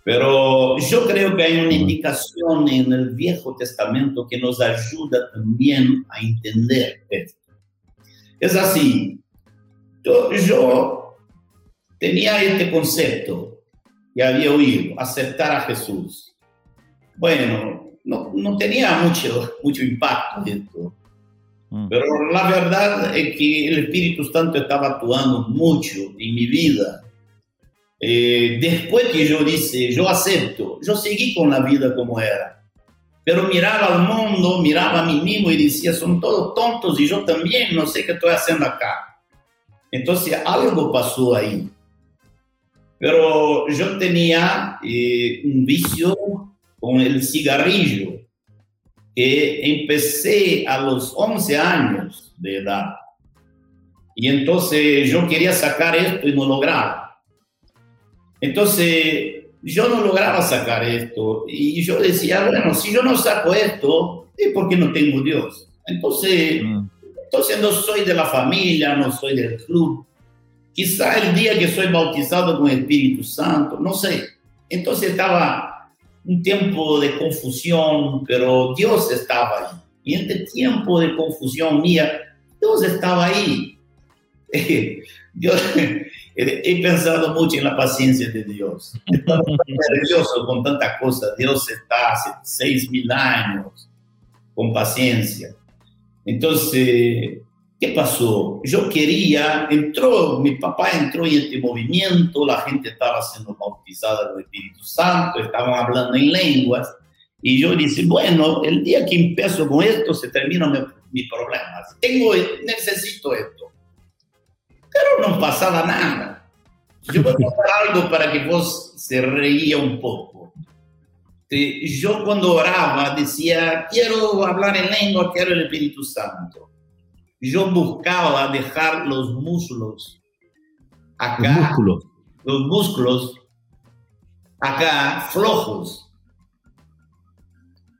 Pero yo creo que hay una indicación en el Viejo Testamento que nos ayuda también a entender esto. Es así, yo, tenía este concepto y había oído, aceptar a Jesús. Bueno, no, no tenía mucho, mucho impacto esto, mm. pero la verdad es que el Espíritu Santo estaba actuando mucho en mi vida eh, después que yo dije, yo acepto, yo seguí con la vida como era. Pero miraba al mundo, miraba a mí mismo y decía, son todos tontos y yo también no sé qué estoy haciendo acá. Entonces algo pasó ahí. Pero yo tenía eh, un vicio con el cigarrillo, que empecé a los 11 años de edad. Y entonces yo quería sacar esto y no lograba. Entonces, yo no lograba sacar esto. Y yo decía, bueno, si yo no saco esto, es porque no tengo Dios. Entonces, mm. entonces no soy de la familia, no soy del club. Quizá el día que soy bautizado con el Espíritu Santo, no sé. Entonces estaba un tiempo de confusión, pero Dios estaba ahí. Y en este tiempo de confusión mía, Dios estaba ahí. Dios, he pensado mucho en la paciencia de Dios. Estaba nervioso con tantas cosas. Dios está hace seis mil años con paciencia. Entonces, ¿qué pasó? Yo quería, entró, mi papá entró en este movimiento, la gente estaba siendo bautizada del Espíritu Santo, estaban hablando en lenguas. Y yo dije, bueno, el día que empiezo con esto se terminan mis mi problemas. Tengo, necesito esto pero no pasaba nada. Yo voy a algo para que vos se reía un poco. Yo cuando oraba decía, quiero hablar en lengua, quiero el Espíritu Santo. Yo buscaba dejar los músculos acá, los músculos, los músculos acá flojos.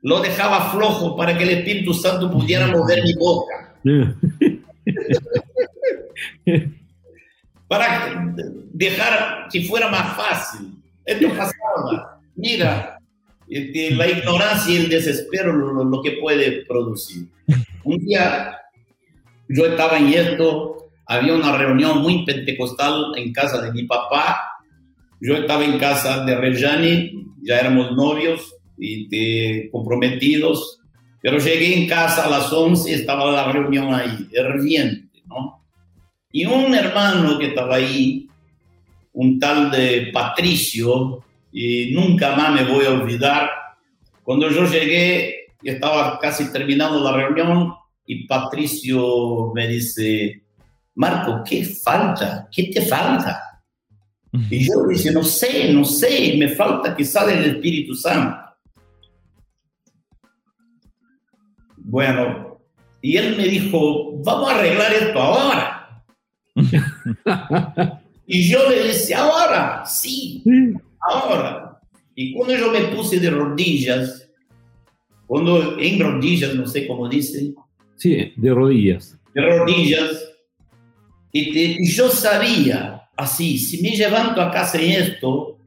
Lo dejaba flojo para que el Espíritu Santo pudiera mover mi boca. para dejar que fuera más fácil. Esto pasaba. Mira, este, la ignorancia y el desespero lo, lo, que puede producir. Un día yo estaba en esto, había una reunión muy pentecostal en casa de mi papá. Yo estaba en casa de Rejani, ya éramos novios y comprometidos. Pero llegué en casa a las 11 y estaba la reunión ahí, herviente, ¿no? Y un hermano que estaba ahí, un tal de Patricio, y nunca más me voy a olvidar, cuando yo llegué, estaba casi terminando la reunión y Patricio me dice, Marco, ¿qué falta? ¿Qué te falta? Y yo le dije, no sé, no sé, me falta que salga el Espíritu Santo. Bueno, y él me dijo, vamos a arreglar esto ahora. y yo le dije, ahora, sí, ahora. Y cuando yo me puse de rodillas, cuando en rodillas, no sé cómo dice. Sí, de rodillas. De rodillas. Y, yo sabía, así, si me levanto a casa en esto,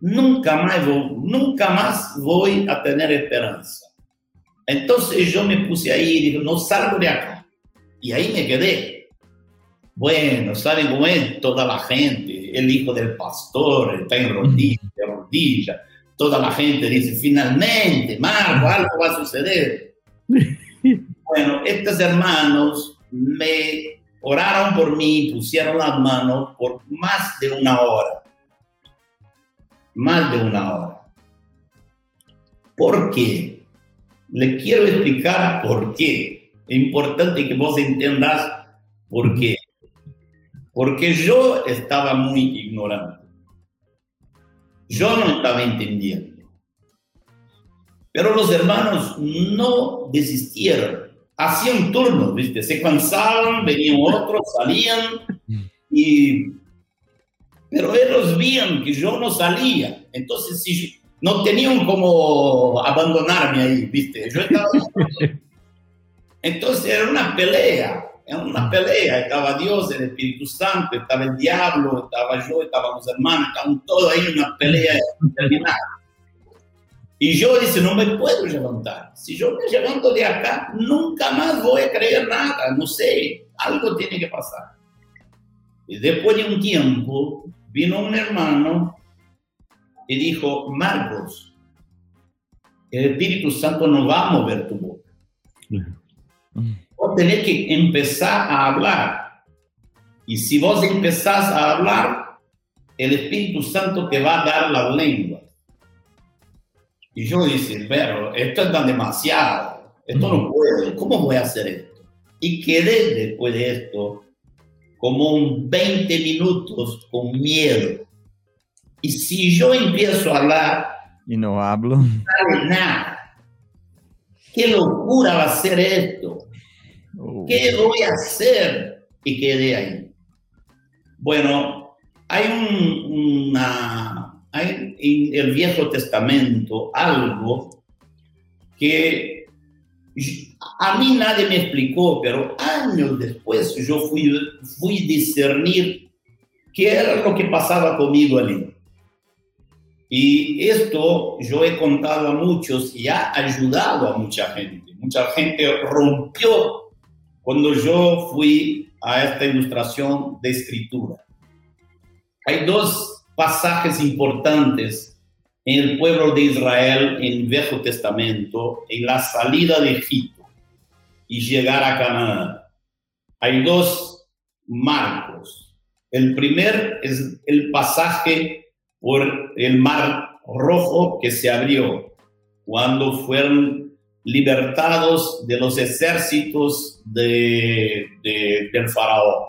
nunca más, nunca más voy a tener esperanza. Entonces yo me puse ahí y dije, no salgo de acá. Y ahí me quedé. Bueno, ¿saben cómo es? Toda la gente, el hijo del pastor está en rodillas, de rodillas. Toda la gente dice, finalmente, Marco, algo va a suceder. bueno, estos hermanos me oraron por mí, pusieron las manos por más de una hora. Más de una hora. ¿Por qué? Le quiero explicar por qué. Es importante que vos entendas por qué. Porque yo estaba muy ignorante. Yo no estaba entendiendo. Pero los hermanos no desistieron. Hacían turno, ¿viste? Se cansaban, venían otros, salían y... Pero ellos veían que yo no salía. Entonces, si no tenían como abandonarme ahí, ¿viste? Yo estaba... Entonces era una pelea, era una pelea. Estaba Dios, el Espíritu Santo, estaba el diablo, estaba yo, estaban los hermanos, estaban todos ahí en una pelea terminada. Y yo dije, no me puedo levantar. Si yo me levanto de acá, nunca más voy a creer nada, no sé, algo tiene que pasar. Y después de un tiempo, vino un hermano y dijo, Marcos, el Espíritu Santo no va a mover tu boca. Vos tenés que empezar a hablar. Y si vos empezás a hablar, el Espíritu Santo te va a dar la lengua. Y yo dije, pero esto es tan demasiado, esto no puedo, ¿cómo voy a hacer esto? Y quedé después de esto como un 20 minutos con miedo y si yo empiezo a hablar... Y no hablo. No nada. ¿Qué locura va a ser esto? Oh. ¿Qué voy a hacer? Y quedé ahí. Bueno, hay un, una... Hay en el Viejo Testamento algo que a mí nadie me explicó, pero años después yo fui, fui discernir qué era lo que pasaba conmigo allí. Y esto yo he contado a muchos y ha ayudado a mucha gente. Mucha gente rompió cuando yo fui a esta ilustración de escritura. Hay dos pasajes importantes en el pueblo de Israel en el Viejo Testamento, en la salida de Egipto y llegar a Canaán. Hay dos marcos. El primer es el pasaje por el mar rojo que se abrió cuando fueron libertados de los ejércitos de, del faraón.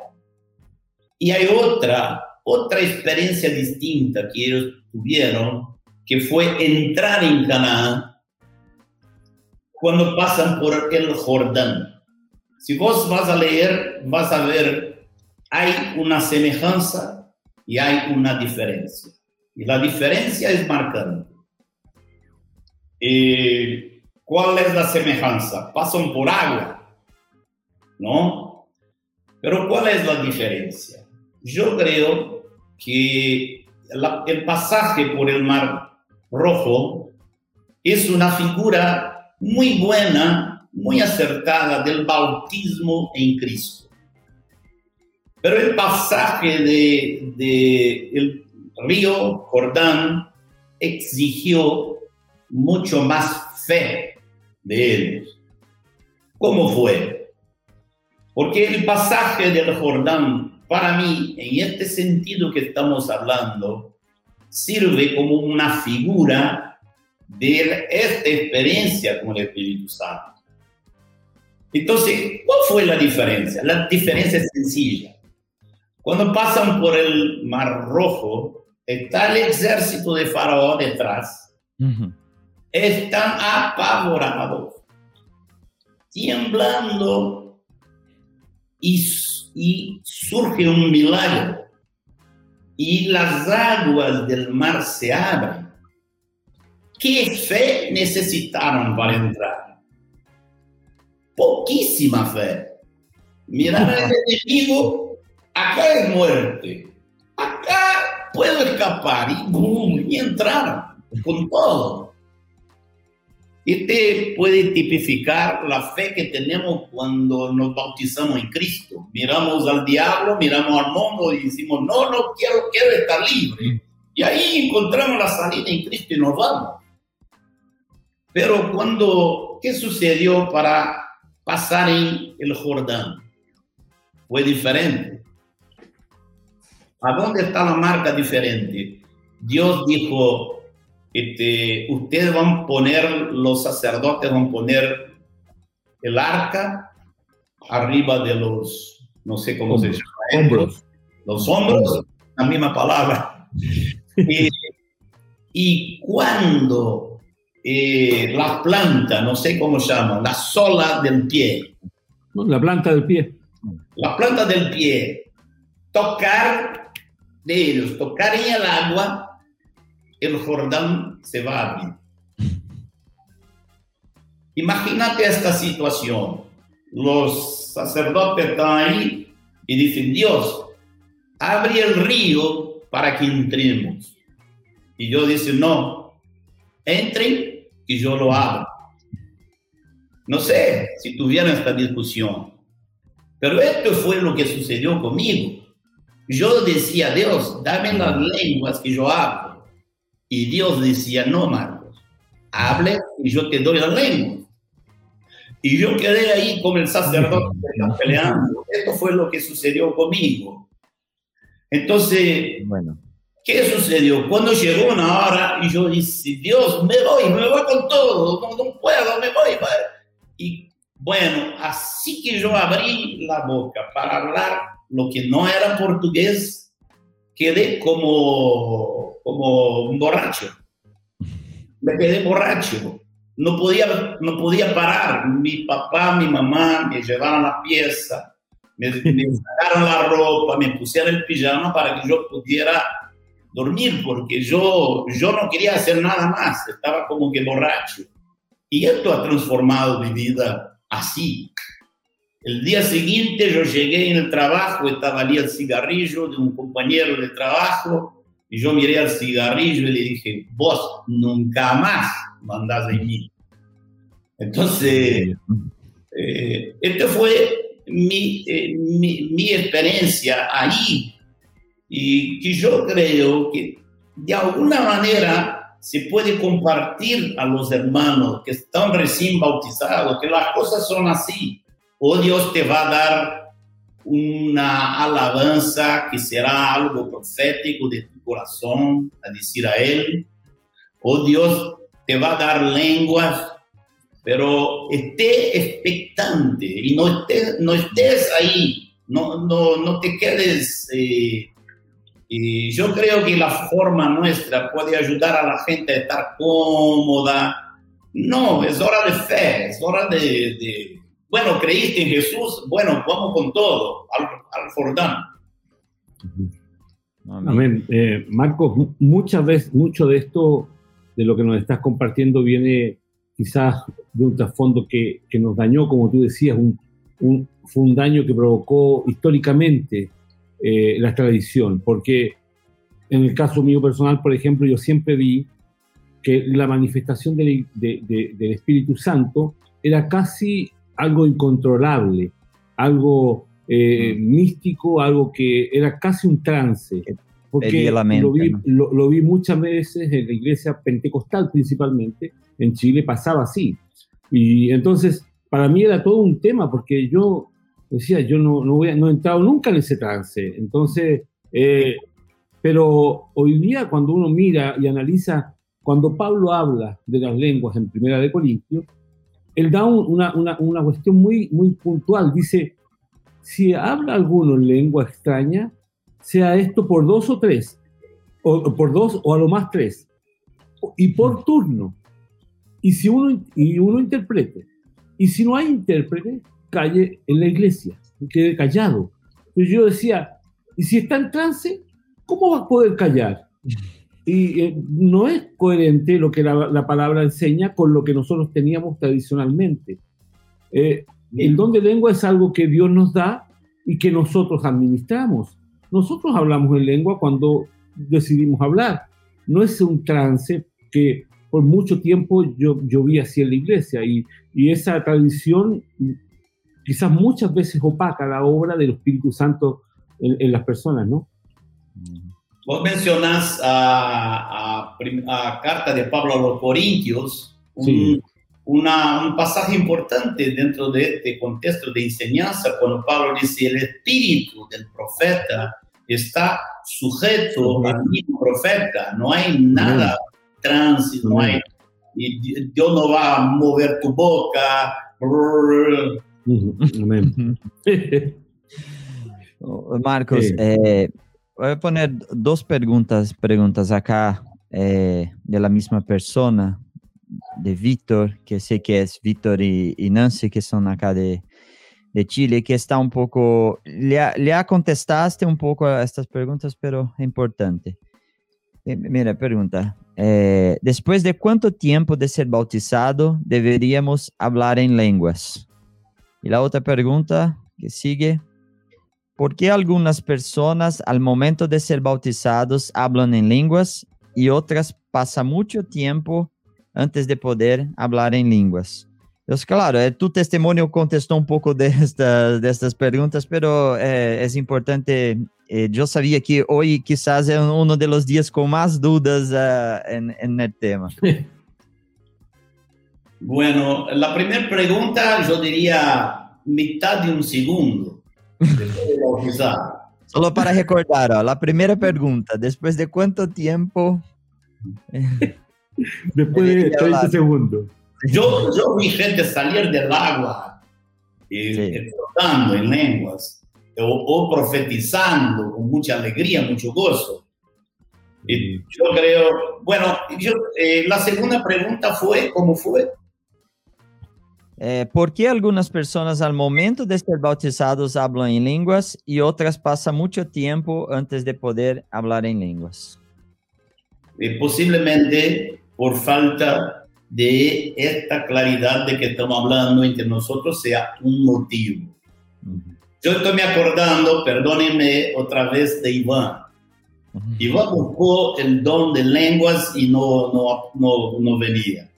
Y hay otra, otra experiencia distinta que ellos tuvieron, que fue entrar en Canaán cuando pasan por el Jordán. Si vos vas a leer, vas a ver, hay una semejanza y hay una diferencia. Y la diferencia es marcante. Eh, ¿Cuál es la semejanza? Pasan por agua, ¿no? Pero ¿cuál es la diferencia? Yo creo que el pasaje por el mar rojo es una figura muy buena, muy acertada del bautismo en Cristo. Pero el pasaje de, de el río Jordán exigió mucho más fe de ellos. ¿Cómo fue? Porque el pasaje del Jordán, para mí, en este sentido que estamos hablando, sirve como una figura de esta experiencia con el Espíritu Santo. Entonces, ¿cuál fue la diferencia? La diferencia es sencilla. Cuando pasan por el Mar Rojo, está el ejército de Faraón detrás. Están apavorados, temblando, y, y surge un milagro. Y las aguas del mar se abren. ¿Qué fe necesitaron para entrar? Poquísima fe. Mirar al enemigo, acá es muerte. Acá puedo escapar y, boom, y entrar con todo. Este puede tipificar la fe que tenemos cuando nos bautizamos en Cristo. Miramos al diablo, miramos al mundo y decimos, no, no quiero, quiero estar libre. Y ahí encontramos la salida en Cristo y nos vamos. Pero cuando, ¿qué sucedió para pasar en el Jordán? Fue diferente. ¿A dónde está la marca diferente? Dios dijo, este, ustedes van a poner, los sacerdotes van a poner el arca arriba de los, no sé cómo se llama. Hombros. Los hombros, la misma palabra. y, y cuando eh, la planta, no sé cómo se llama, la sola del pie. La planta del pie. La planta del pie. Tocar de ellos, tocar en el agua, el Jordán se va a abrir. Imagínate esta situación. Los sacerdotes están ahí y dicen, Dios, abre el río para que entremos. Y yo dice, no, entren y yo lo abro. No sé si tuvieron esta discusión, pero esto fue lo que sucedió conmigo. Yo decía, Dios, dame las lenguas que yo hablo. Y Dios decía, no, Marcos, hable y yo te doy las lenguas. Y yo quedé ahí con el sacerdote peleando. Esto fue lo que sucedió conmigo. Entonces, Bueno, ¿Qué sucedió? Cuando llegó una hora y yo dije, Dios, me voy, me voy con todo, no, no puedo, me voy. voy. Y bueno, así que yo abrí la boca para hablar lo que no era portugués, quedé como, como un borracho. Me quedé borracho. No podía, no podía parar. Mi papá, mi mamá me llevaron la pieza, me, me sacaron la ropa, me pusieron el pijama para que yo pudiera dormir porque yo, yo no quería hacer nada más, estaba como que borracho. Y esto ha transformado mi vida así. El día siguiente yo llegué en el trabajo, estaba allí el cigarrillo de un compañero de trabajo y yo miré al cigarrillo y le dije, vos nunca más mandás en mí. Entonces, eh, esta fue mi, eh, mi, mi experiencia ahí y que yo creo que de alguna manera se puede compartir a los hermanos que están recién bautizados, que las cosas son así. O Dios te va a dar una alabanza que será algo profético de corazón a decir a Él, o Dios te va a dar lenguas, pero esté expectante y no estés, no ahí, no, no, no te quedes... Eh, y yo creo que la forma nuestra puede ayudar a la gente a estar cómoda. No, es hora de fe, es hora de, de bueno, creíste en Jesús, bueno, vamos con todo, al, al Jordán. Amén. Eh, Marcos, mu- muchas veces, mucho de esto, de lo que nos estás compartiendo, viene quizás de un trasfondo que, que nos dañó, como tú decías, un, un- fue un daño que provocó históricamente eh, la tradición, porque en el caso mío personal, por ejemplo, yo siempre vi que la manifestación del, de- de- del Espíritu Santo era casi algo incontrolable, algo eh, místico, algo que era casi un trance. Porque mente, lo, vi, ¿no? lo- lo vi muchas veces en la iglesia pentecostal principalmente, en Chile pasaba así. Y entonces para mí era todo un tema porque yo decía, yo no, no, voy no he entrado nunca en ese trance. Entonces, eh, pero hoy día cuando uno mira y analiza, cuando Pablo habla de las lenguas en Primera de Corintios, él da una, una, una, cuestión muy, muy puntual. Dice, si habla alguno en lengua extraña, sea esto por dos o tres, o por dos o a lo más tres, y por turno. Y si uno, y uno interprete, y si no hay intérprete, calle en la iglesia, quede callado. Entonces yo decía, y si está en trance, ¿cómo va a poder callar? Y eh, no es coherente lo que la, palabra enseña con lo que nosotros teníamos tradicionalmente. Eh, el don de lengua es algo que Dios nos da y que nosotros administramos. Nosotros hablamos en lengua cuando decidimos hablar. No es un trance que por mucho tiempo yo, yo vi así en la iglesia y, y esa tradición quizás muchas veces opaca la obra del Espíritu Santo en, en las personas, ¿no? Vos mencionás a, a, carta de Pablo a los Corintios, un, una, un pasaje importante dentro de este contexto de enseñanza, cuando Pablo dice, el espíritu del profeta está sujeto al mismo profeta, no hay nada trans, no hay, y Dios no va a mover tu boca. Marcos, eh, voy a poner dos preguntas, preguntas acá eh, de la misma persona, de Víctor, que sé que es Víctor y, Nancy, que son acá de, de Chile, que está un poco, le, le contestaste un poco a estas preguntas, pero es importante. Eh, mira, pregunta, eh, después de cuánto tiempo de ser bautizado deberíamos hablar en lenguas? Y la otra pregunta que sigue, ¿Por qué algunas personas al momento de ser bautizados hablan en lenguas y otras pasa mucho tiempo antes de poder hablar en lenguas? Entonces, claro, eh, tu testimonio contestó un poco de estas, de estas preguntas, pero eh, es importante. Eh, yo sabía que hoy quizás es uno de los días con más dudas uh, en, en el tema. Bueno, la primera pregunta yo diría mitad de un segundo. Solo para recordar, ó, la primera pregunta, después de cuánto tiempo? después de 30 segundos. Yo, yo vi gente salir del agua y sí. explotando en lenguas o, o, profetizando con mucha alegría, mucho gozo. Y yo creo, bueno, yo, eh, la segunda pregunta fue, ¿cómo fue? Eh, ¿Por qué algunas personas al momento de ser bautizados hablan en lenguas y otras pasan mucho tiempo antes de poder hablar en lenguas? Eh, posiblemente por falta de esta claridad de que estamos hablando entre nosotros sea un motivo. Uh -huh. Yo estoy me acordando, perdónenme otra vez, de Iván. Uh -huh. Iván buscó el don de lenguas y no, no, no, no venía.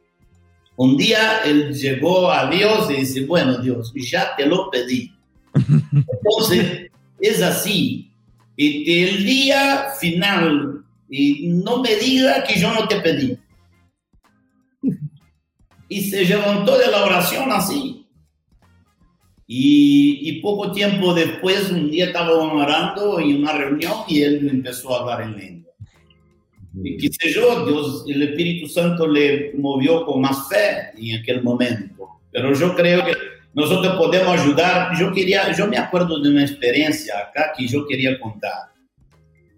Un día él llegó a Dios y dice, bueno Dios, ya te lo pedí. Entonces, es así. Y el día final, y no me diga que yo no te pedí. Y se levantó de la oración así. Y, y poco tiempo después, un día estaba orando en una reunión y él empezó a hablar en lengua. Y qué sé yo, Dios, el Espíritu Santo le movió con más fe en aquel momento. Pero yo creo que nosotros podemos ayudar. Yo quería, yo me acuerdo de una experiencia acá que yo quería contar.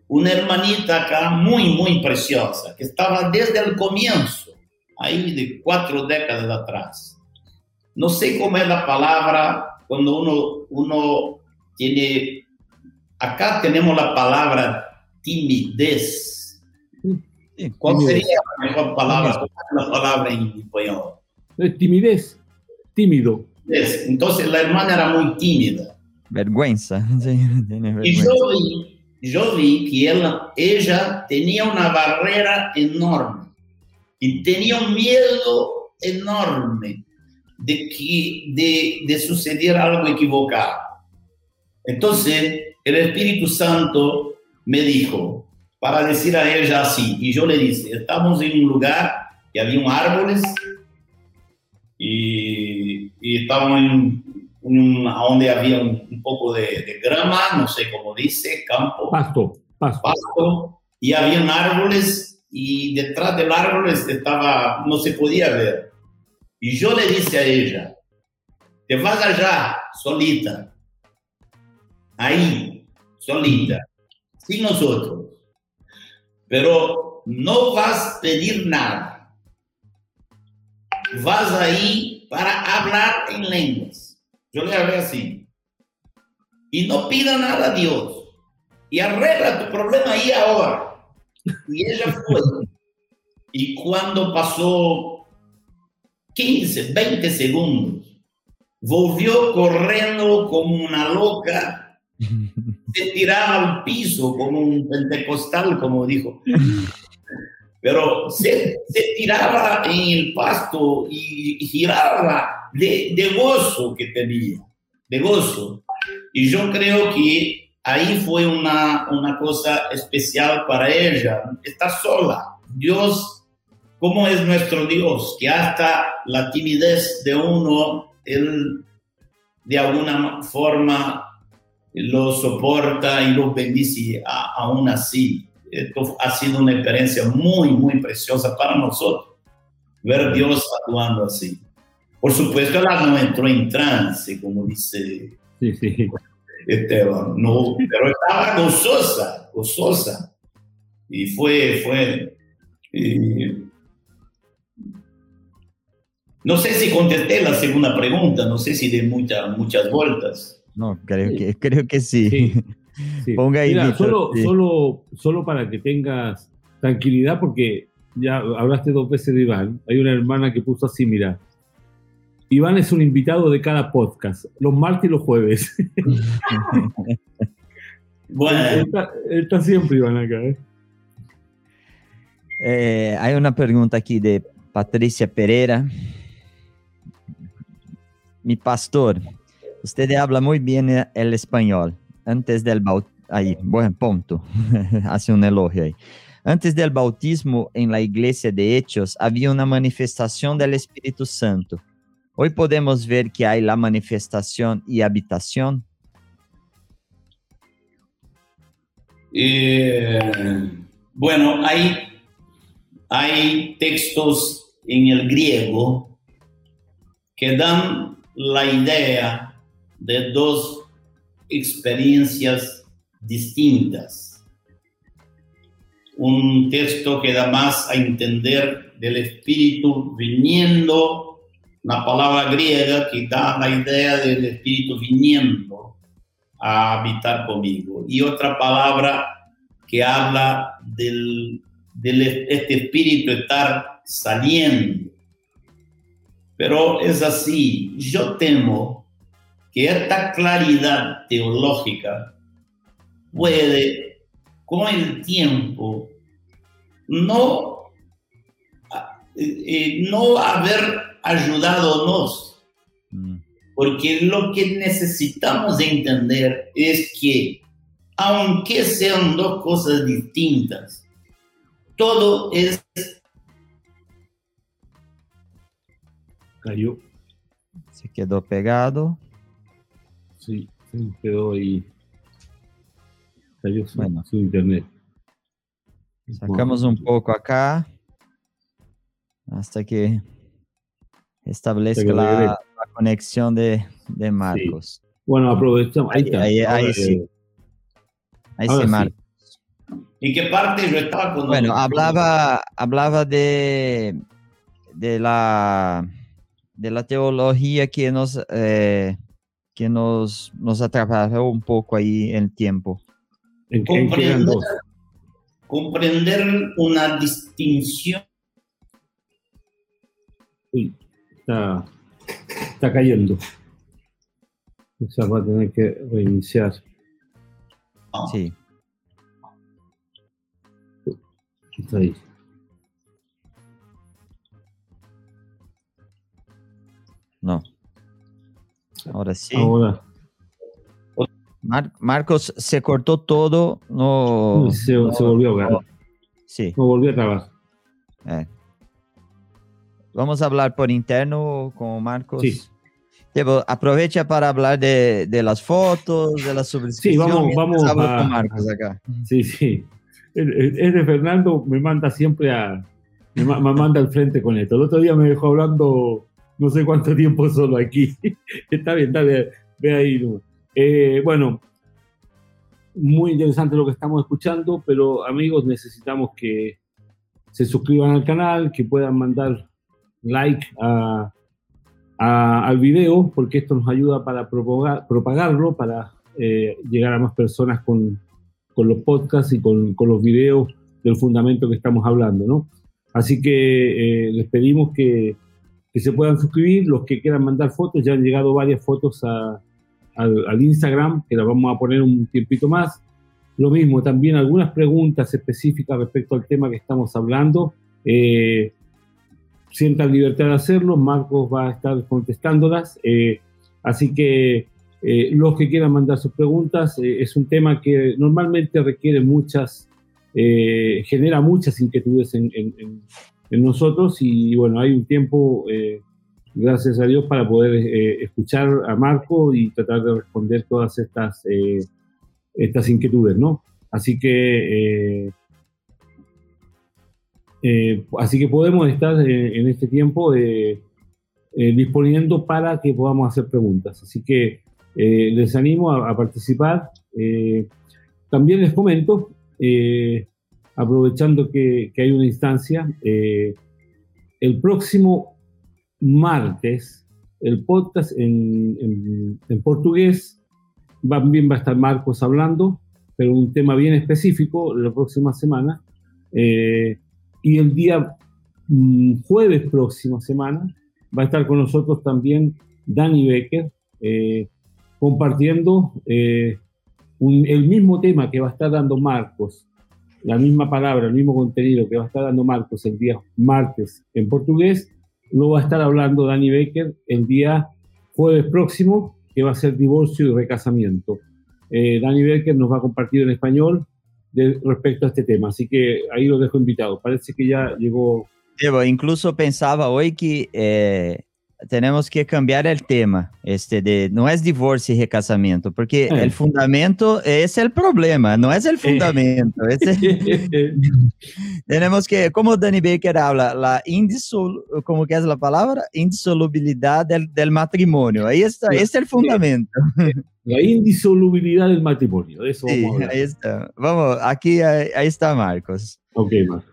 Una hermanita acá muy, muy preciosa, que estaba desde el comienzo, ahí de cuatro décadas atrás. No sé cómo es la palabra cuando uno, uno tiene, acá tenemos la palabra timidez ¿Cuál timidez. sería la mejor palabra, la palabra en español? Es timidez, tímido. Es- Entonces la hermana era muy tímida. Vergüenza. Sí, tiene Y vergüenza. yo vi, yo vi que ella, ella tenía una barrera enorme y tenía un miedo enorme de que de, de suceder algo equivocado. Entonces el Espíritu Santo me dijo para decir a ella así, y yo le dije, estamos en un lugar que había árboles y, y estábamos en, un, donde había un, poco de, grama, no sé cómo dice, campo. Pasto, pasto. Pasto, y habían árboles y detrás del árbol estaba, no se podía ver. Y yo le dije a ella, te vas allá, solita, ahí, solita, sin nosotros, pero no vas a pedir nada. Vas ahí para hablar en lenguas. Yo le hablé así. Y no pida nada a Dios. Y arregla tu problema ahí ahora. Y ella fue. Y cuando pasó 15, 20 segundos, volvió corriendo como una loca, se tiraba al piso como un pentecostal, como dijo. Pero se, tiraba en el pasto y, giraba de gozo que tenía, de gozo. Y yo creo que ahí fue una, una cosa especial para ella, estar sola. Dios, ¿cómo es nuestro Dios? Que hasta la timidez de uno, Él de alguna forma lo soporta y lo bendice aún así. Esto ha sido una experiencia muy, muy preciosa para nosotros, ver Dios actuando así. Por supuesto, ella no entró en trance, como dice sí, sí. Esteban, no, pero estaba gozosa, gozosa. Y fue, fue. no sé si contesté la segunda pregunta, no sé si de muchas muchas vueltas. No, creo que, creo que sí. Ponga ahí. solo, solo, solo para que tengas tranquilidad, porque ya hablaste dos veces de Iván. Hay una hermana que puso así, mira, Iván es un invitado de cada podcast, los martes y los jueves. bueno, está, siempre Iván acá. ¿eh? Eh, hay una pregunta aquí de Patricia Pereira. Mi pastor, usted habla muy bien el español. Antes del bautismo, ahí, buen punto, hace un elogio ahí. Antes del bautismo en la iglesia de Hechos, había una manifestación del Espíritu Santo. Hoy podemos ver que hay la manifestación y habitación. Eh, bueno, hay, hay textos en el griego que dan la idea de dos experiencias distintas. Un texto que da más a entender del Espíritu viniendo la palabra griega que da la idea del Espíritu viniendo a habitar conmigo. Y otra palabra que habla del, este Espíritu estar saliendo. Pero es así, yo temo que esta claridad teológica puede, con el tiempo, no, eh, eh, no haber ayudándonos. Mm. Porque lo que necesitamos entender es que, aunque sean dos cosas distintas, todo es... Cayó. Se quedó pegado. Sí, se quedó ahí. Cayó su, bueno. su internet. Sacamos un poco acá. Hasta que establezca la, conexión de, de Marcos. Bueno, aprovechamos. Ahí, está. Ahí, sí. Ahí sí, Marcos. ¿Y qué parte yo estaba con Bueno, hablaba, hablaba de, de, la, de la teología que nos, eh, que nos, nos atrapó un poco ahí en el tiempo. ¿En comprender, comprender una distinción está, está cayendo. O sea, va a tener que reiniciar. Sí. Está ahí. No. Ahora sí. Ahora. Marcos se cortó todo. No. Se, se volvió a ahogar. Sí. No volvió a trabajar. Eh. Vamos a hablar por interno con Marcos. Sí. aprovecha para hablar de, de, las fotos, de las suscripciones. Sí, vamos, vamos a, Marcos acá. Sí, sí. Es de Fernando, me manda siempre a, me, manda al frente con esto. El otro día me dejó hablando no sé cuánto tiempo solo aquí. está bien, está bien. Ve ahí. Eh, bueno, muy interesante lo que estamos escuchando, pero amigos, necesitamos que se suscriban al canal, que puedan mandar like al video, porque esto nos ayuda para propagarlo, para eh, llegar a más personas con, los podcasts y con, los videos del fundamento que estamos hablando, ¿no? Así que eh, les pedimos que, se puedan suscribir, los que quieran mandar fotos, ya han llegado varias fotos al, Instagram, que las vamos a poner un tiempito más. Lo mismo, también algunas preguntas específicas respecto al tema que estamos hablando. Eh, sientan libertad de hacerlo, Marcos va a estar contestándolas. Eh, así que eh, los que quieran mandar sus preguntas, eh, es un tema que normalmente requiere muchas, genera muchas inquietudes en, nosotros y bueno, hay un tiempo, gracias a Dios, para poder escuchar a Marco y tratar de responder todas estas, estas inquietudes, ¿no? Así que eh, así que podemos estar eh, en este tiempo eh, disponiendo para que podamos hacer preguntas. Así que les animo a, participar. también les comento, aprovechando que, hay una instancia, el próximo martes, el podcast en, portugués, también va a estar Marcos hablando, pero un tema bien específico la próxima semana. Y el día mm, jueves próximo semana va a estar con nosotros también Dani Becker, eh, compartiendo eh, el mismo tema que va a estar dando Marcos, la misma palabra, el mismo contenido que va a estar dando Marcos el día martes en portugués, lo va a estar hablando Dani Becker el día jueves próximo, que va a ser divorcio y recasamiento. Eh, Dani Becker nos va a compartir en español respecto a este tema. Así que ahí lo dejo invitado. Parece que ya llegó. incluso pensaba hoy que eh, tenemos que cambiar el tema, este de no es divorcio y recasamiento, porque el fundamento es el problema, no es el fundamento. tenemos que, como Danny Baker habla, la indisol, como que es la palabra, indisolubilidad del, del matrimonio. Ahí está, es el fundamento. La indisolubilidad del matrimonio, de eso vamos a hablar. Ahí está. Vamos, aquí ahí, está Marcos. Ok, Marcos.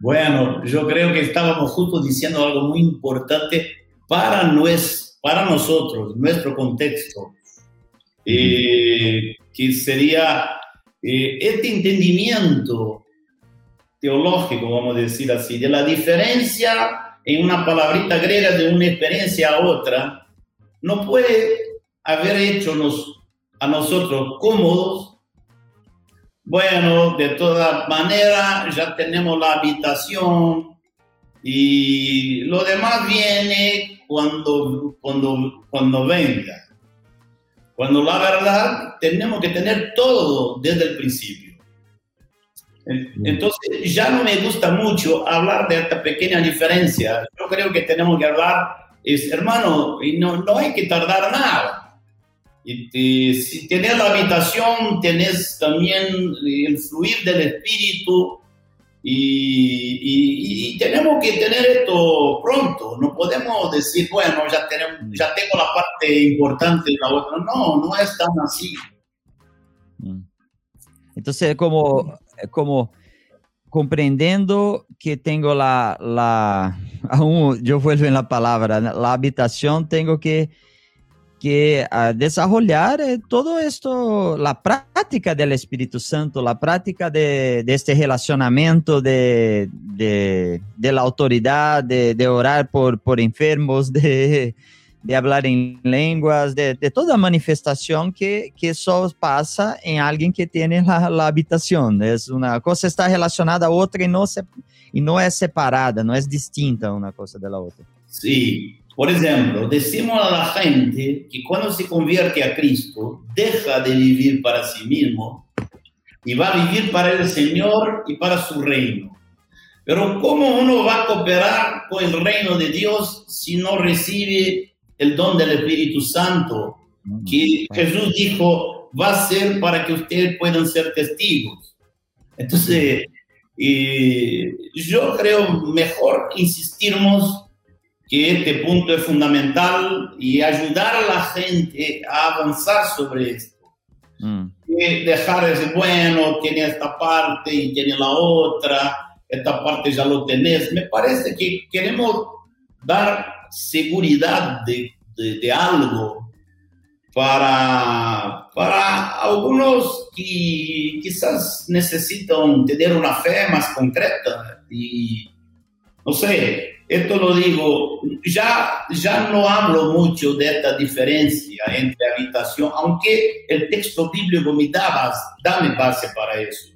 Bueno, yo creo que estábamos justo diciendo algo muy importante para, nues, para nosotros, nuestro contexto, eh, que sería eh, este entendimiento teológico, vamos a decir así, de la diferencia en una palabrita griega de una experiencia a otra, no puede haber hecho a nosotros cómodos, bueno, de todas maneras ya tenemos la habitación y lo demás viene cuando, cuando, cuando venga. Cuando la verdad tenemos que tener todo desde el principio. Entonces ya no me gusta mucho hablar de esta pequeña diferencia. Yo creo que tenemos que hablar, es, hermano, y no, no hay que tardar nada. Y si tienes la habitación, tienes también el fluir del espíritu y, tenemos que tener esto pronto. No podemos decir, bueno, ya, tenemos, ya tengo la parte importante y la otra. No, no es tan así. Mm. Entonces, como, como comprendiendo que tengo la, la, aún yo vuelvo en la palabra, la habitación, tengo que que a desarrollar eh, todo esto, la práctica del Espíritu Santo, la práctica de, de este relacionamiento de, de, de la autoridad, de, orar por, por enfermos, de hablar en lenguas, de, toda manifestación que, que solo pasa en alguien que tiene la, la, habitación. Es una cosa está relacionada a otra y no, se, y no es separada, no es distinta una cosa de la otra. Sí, por ejemplo, decimos a la gente que cuando se convierte a Cristo, deja de vivir para sí mismo y va a vivir para el Señor y para su reino. Pero ¿cómo uno va a cooperar con el reino de Dios si no recibe el don del Espíritu Santo, que Jesús dijo, va a ser para que ustedes puedan ser testigos. Entonces, yo creo mejor insistirnos que este punto es fundamental y ayudar a la gente a avanzar sobre esto. Mm. dejar ese, bueno, tiene esta parte y tiene la otra, esta parte ya lo tenés. Me parece que queremos dar seguridad de, de, algo para, para algunos que quizás necesitan tener una fe más concreta y no sé, esto lo digo, ya, ya no hablo mucho de esta diferencia entre habitación, aunque el texto bíblico me da, da base para eso.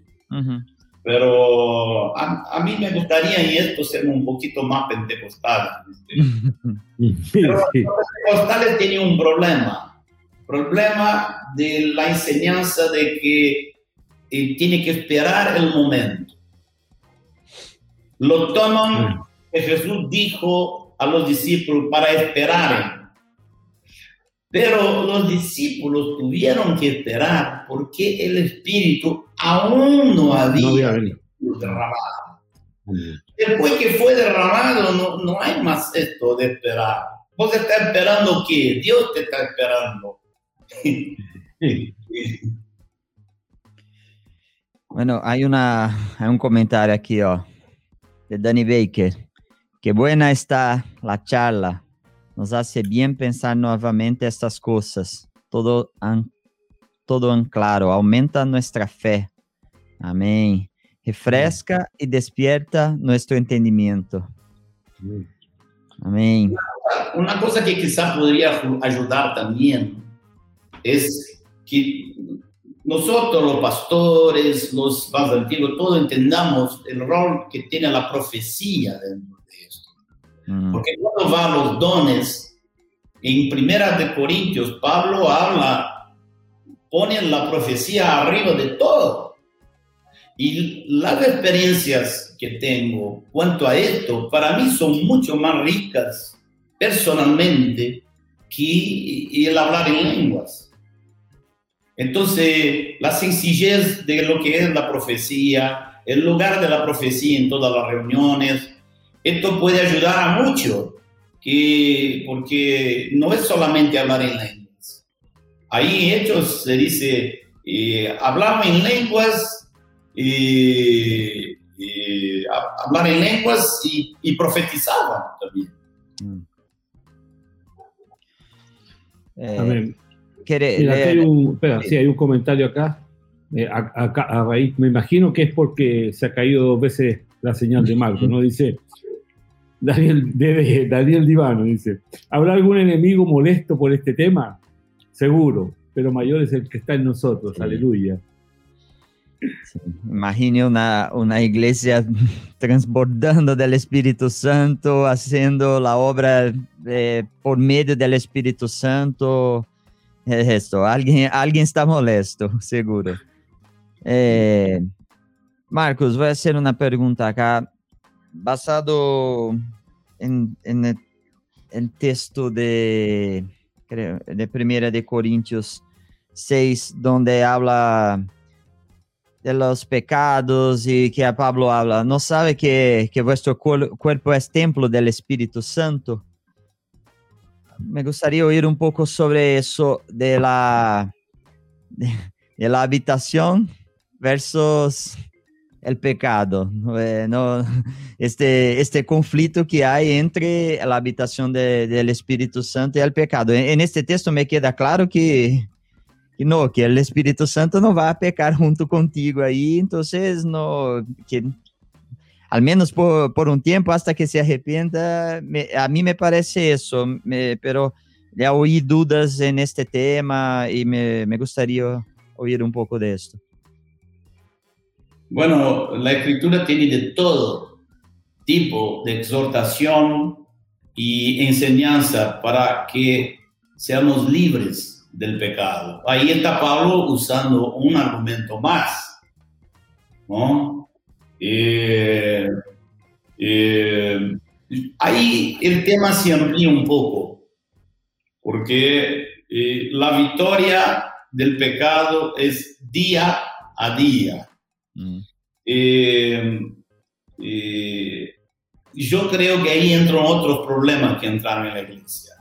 Pero a, mí me gustaría, y esto ser un poquito más pentecostal. Pero los pentecostales tienen un problema, problema de la enseñanza de que eh, tiene que esperar el momento. Lo toman que Jesús dijo a los discípulos para esperar. Pero los discípulos tuvieron que esperar porque el Espíritu aún no había, derramado. Después que fue derramado, no, no hay más esto de esperar. Vos estás esperando que Dios te está esperando. Bueno, hay, una, hay un comentario aquí oh, de Danny Baker. Qué buena está la charla. Nos hace bien pensar nuevamente estas cosas. Todo, todo en claro. Aumenta nuestra fe. Amén. Refresca y despierta nuestro entendimiento. Amén. Una cosa que quizá podría ayudar también es que nosotros los pastores, los más antiguos, todos entendamos el rol que tiene la profecía dentro. Mm. Porque cuando va a los dones, en Primera de Corintios, Pablo habla, pone la profecía arriba de todo. Y las experiencias que tengo cuanto a esto, para mí son mucho más ricas personalmente que el hablar en lenguas. Entonces, la sencillez de lo que es la profecía, el lugar de la profecía en todas las reuniones, esto puede ayudar a mucho, que, porque no es solamente hablar en lenguas. Ahí en Hechos se dice, eh, hablar en lenguas, eh, eh, hablar en lenguas y, y profetizaban también. Amén hay un, espera, sí, hay un comentario acá. Eh, acá a raíz, me imagino que es porque se ha caído dos veces la señal de Marco, ¿no? Dice Daniel, Daniel Divano, dice, ¿habrá algún enemigo molesto por este tema? Seguro, pero mayor es el que está en nosotros, aleluya. Imagine una, una iglesia transbordando del Espíritu Santo, haciendo la obra eh, por medio del Espíritu Santo, esto, alguien, alguien está molesto, seguro. Eh, Marcos, voy a hacer una pregunta acá, basado en, el, texto de, creo, de Primera de Corintios 6, donde habla de los pecados y que Pablo habla, ¿no sabe que, que vuestro cuerpo es templo del Espíritu Santo? me gustaría oír un poco sobre eso de la, de, la habitación versus el pecado, eh, no, este, este que hay entre la habitación del Espíritu Santo y el pecado. En, este texto me queda claro que, que, no, que el Espíritu Santo no va a pecar junto contigo ahí, entonces no, que al menos por, un tiempo hasta que se arrepienta, a mí me parece eso, pero ya oí dudas en este tema y me, gustaría oír un poco de esto. Bueno, la escritura tiene de todo tipo de exhortación y enseñanza para que seamos libres del pecado. Ahí está Pablo usando un argumento más, ¿no? Eh, eh, ahí el tema se amplía un poco. porque eh, la victoria del pecado es día a día. Eh, eh, yo creo que ahí entran otros problemas que entraron en la iglesia.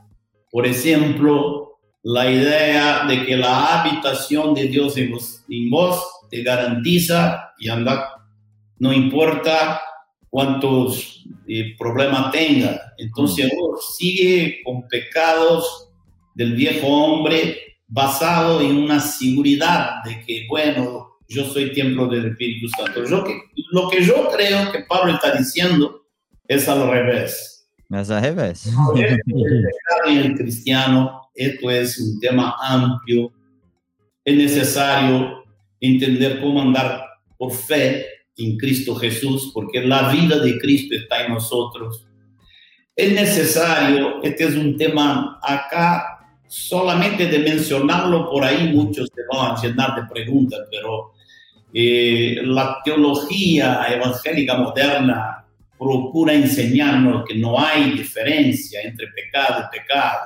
Por ejemplo, la idea de que la habitación de Dios en vos, en vos te garantiza y anda, no importa cuántos eh, problemas tenga. Entonces uno sigue con pecados del viejo hombre basado en una seguridad de que, bueno, yo soy templo del Espíritu Santo. Yo lo que yo creo que Pablo está diciendo es al revés. Es al revés. En el cristiano, esto es un tema amplio. Es necesario entender cómo andar por fe en Cristo Jesús, porque la vida de Cristo está en nosotros. Es necesario, este es un tema acá, solamente de mencionarlo por ahí muchos se van a llenar de preguntas, pero eh, la teología evangélica moderna procura enseñarnos que no hay diferencia entre pecado y pecado.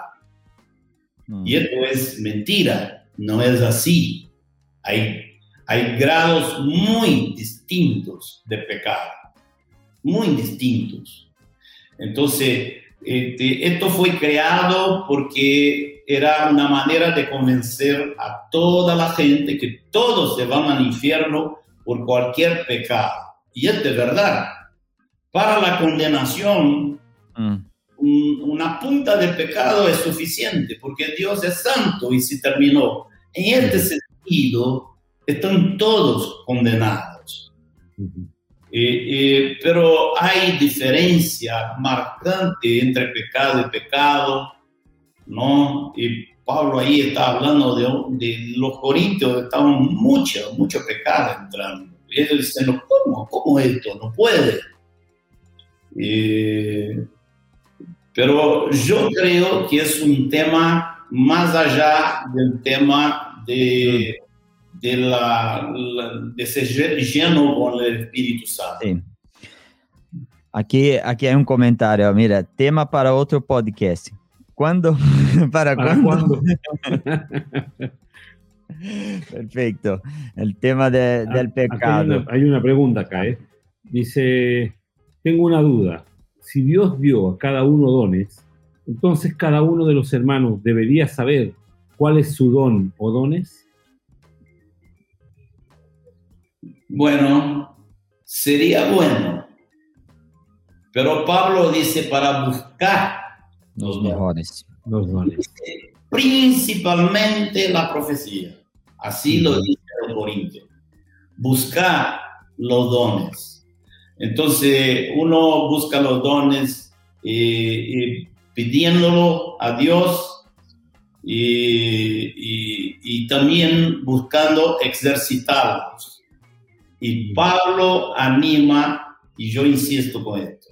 Mm. Y esto es mentira, no es así. Hay, hay grados muy distintos de pecado, muy distintos. Entonces, este, esto fue creado porque era una manera de convencer a toda la gente que todos se van al infierno por cualquier pecado. Y es de verdad. Para la condenación, Mm. un- una punta de pecado es suficiente, porque Dios es santo y se terminó. En este sentido, están todos condenados. Eh, eh, pero hay diferencia marcante entre pecado y pecado, ¿no? Y Pablo ahí está hablando de, de los corintios, estaban mucho, mucho pecado entrando. Y ellos dicen, ¿cómo? ¿Cómo esto? No puede. Eh, pero yo creo que es un tema más allá del tema de, de, la, de ser lleno con el Espíritu Santo. Sí. Aqui, aqui é um comentário, mira, tema para outro podcast. Quando? para, cuándo? Perfecto. El tema de- Ah, del Hay pecado. una, hay una pregunta acá, ¿eh? Dice, tengo una duda. Si Dios dio a cada uno dones, entonces cada uno de los hermanos debería saber cuál es su don o dones. Bueno, sería bueno. Pero Pablo dice para buscar los dones. mejores. Los dones. principalmente la profecía. Así lo dice el Corintio. Buscar los dones. Entonces, uno busca los dones eh, eh, pidiéndolo a Dios y, y- y también buscando ejercitarlos. Y Pablo anima, y yo insisto con esto,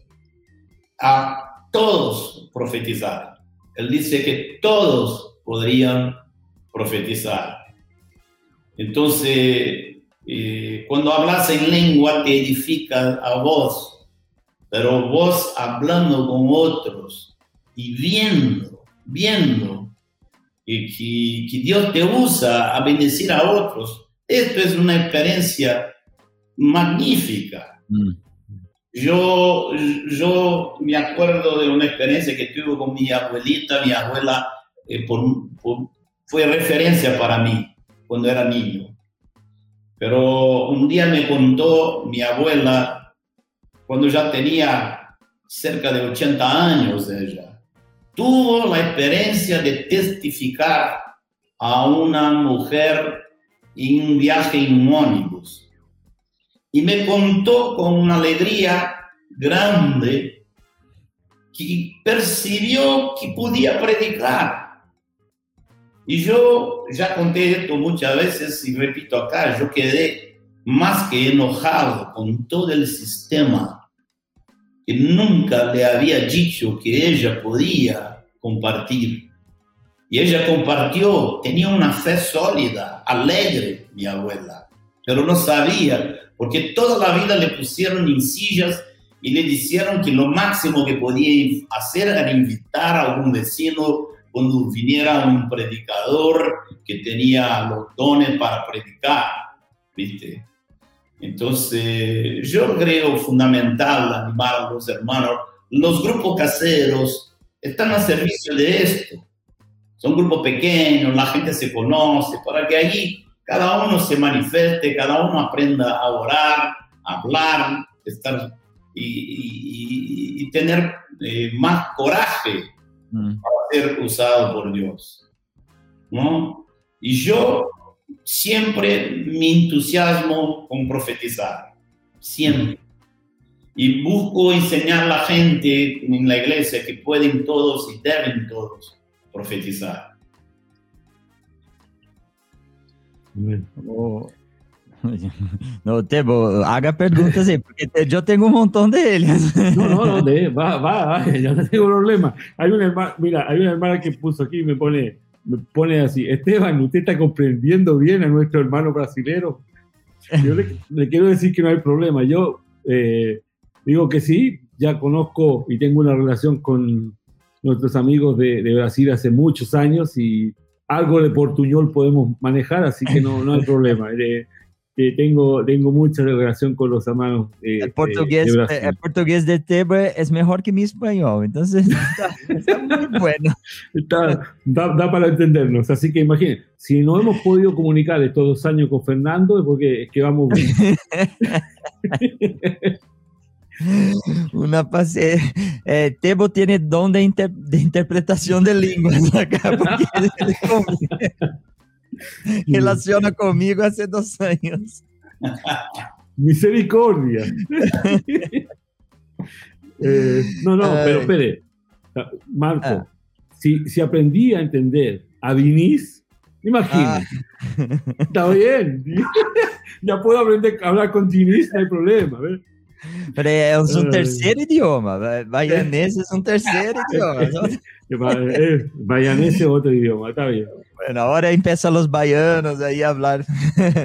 a todos profetizar. Él dice que todos podrían profetizar. Entonces, eh, cuando hablas en lengua te edifica a vos, pero vos hablando con otros y viendo, viendo que, que- Dios te usa a bendecir a otros, esto es una experiencia magnífica. Mm. Yo, yo me acuerdo de una experiencia que tuve con mi abuelita. Mi abuela eh, fue referencia para mí cuando era niño. Pero un día me contó mi abuela, cuando ya tenía cerca de 80 años ella, tuvo la experiencia de testificar a una mujer en un viaje en un ómnibus y me contó con una alegría grande que percibió que podía predicar. Y yo ya conté esto muchas veces y repito acá, yo quedé más que enojado con todo el sistema que nunca le había dicho que ella podía compartir. Y ella compartió, tenía una fe sólida, alegre, mi abuela, pero no sabía porque toda la vida le pusieron en sillas y le dijeron que lo máximo que podía hacer era invitar a algún vecino cuando viniera un predicador que tenía los dones para predicar, ¿viste? Entonces, yo creo fundamental animar a los hermanos. Los grupos caseros están a servicio de esto. Son grupos pequeños, la gente se conoce, para que allí cada uno se manifieste, cada uno aprenda a orar, a hablar, estar y, tener eh, más coraje mm. para ser usado por Dios. ¿no? Y yo siempre me entusiasmo con profetizar, siempre. Y busco enseñar a la gente en la iglesia que pueden todos y deben todos profetizar. Oh. No, Tebo, haga preguntas ahí, porque yo tengo un montón de ellas. No, no, no, de, va, va, va, yo no tengo problema. Hay una hermana, mira, hay una hermana que puso aquí y me pone, me pone así, Esteban, ¿usted está comprendiendo bien a nuestro hermano brasilero? Yo le, quiero decir que no hay problema. Yo eh, digo que sí, ya conozco y tengo una relación con nuestros amigos de, de Brasil hace muchos años y algo de portuñol podemos manejar, así que no, no hay problema. Eh, eh, tengo, tengo mucha relación con los hermanos. el, portugués, de el portugués de Tebre es mejor que mi español, entonces está, muy bueno. da, da, para entendernos, así que imaginen, si no hemos podido comunicar estos dos años con Fernando es porque es que vamos bien. Una pase... Eh, Tebo tiene don de, de, interpretación de lenguas acá, porque relaciona conmigo hace dos años. Misericordia. Eh, no, no, pero espere. Marco, ah. si, si, aprendí a entender a Vinis, imagínate. Ah. Está bien. ya puedo aprender a hablar con Vinis, no hay problema. ¿ves? Pero é um terceiro idioma. Baianês é um terceiro idioma. Baianês é outro idioma, tá bem. Bueno, ahora empiezan los baianos ahí a hablar.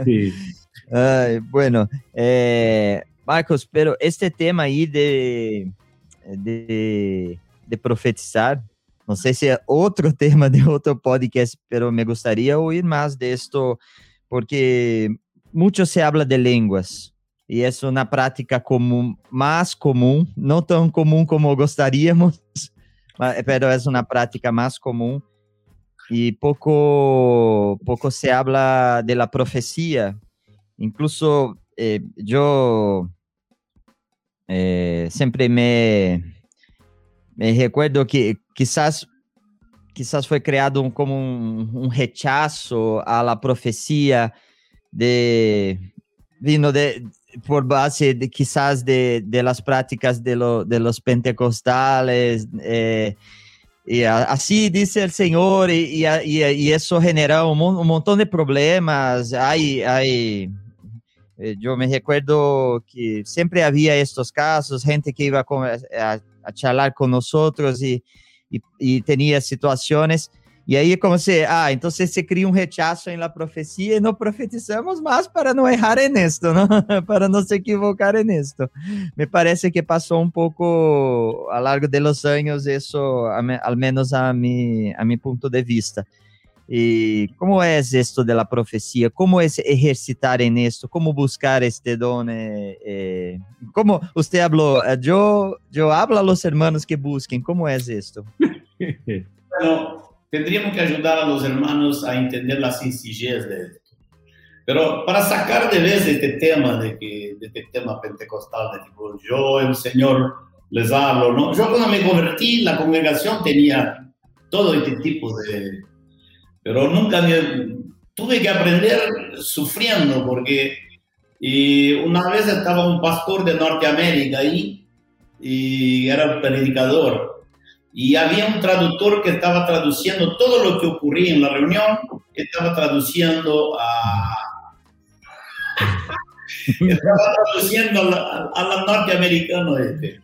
Sí. Ay, bueno, eh, Marcos, pero este tema ahí de, de, de, profetizar, no sé si es otro tema de otro podcast, pero me gustaría oír más de esto, porque mucho se habla de lenguas, e é uma prática comum, mais comum, não tão comum como gostaríamos, mas é uma prática mais comum e pouco pouco se habla de la. Incluso eh, eh, sempre me me recuerdo que quizás quizás foi criado um, como um, um rechazo a la profecia de vindo de por base de, quizás de, de las prácticas de, lo, de los pentecostales. Eh, y así dice el Señor, y, y, y eso genera un, montón de problemas. Hay, hay, eh, yo me recuerdo que siempre había estos casos, gente que iba a, a, a charlar con nosotros y, y tenía situaciones e aí, como se, ah, então se cria um rechazo em la profecia e não profetizamos mais para não errar en esto, não? para não se equivocar en esto. Me parece que passou um pouco a largo de los anos isso, al menos a mi, a mi ponto de vista. E como é esto de la profecia? Como é exercitar en esto? Como buscar este don? Eh, eh, como usted habló, yo, yo hablo a los hermanos que busquen. Como é esto? bueno, tendríamos que ayudar a los hermanos a entender la sencillez de esto. Pero para sacar de vez este tema, de, que, de este tema pentecostal, de tipo, yo, el Señor, les hablo, ¿no? Yo cuando me convertí, la congregación tenía todo este tipo de... Pero nunca me... Tuve que aprender sufriendo porque y una vez estaba un pastor de Norteamérica ahí y era un predicador y había un traductor que estaba traduciendo todo lo que ocurría en la reunión, estaba traduciendo a... estaba traduciendo a la, norteamericano este.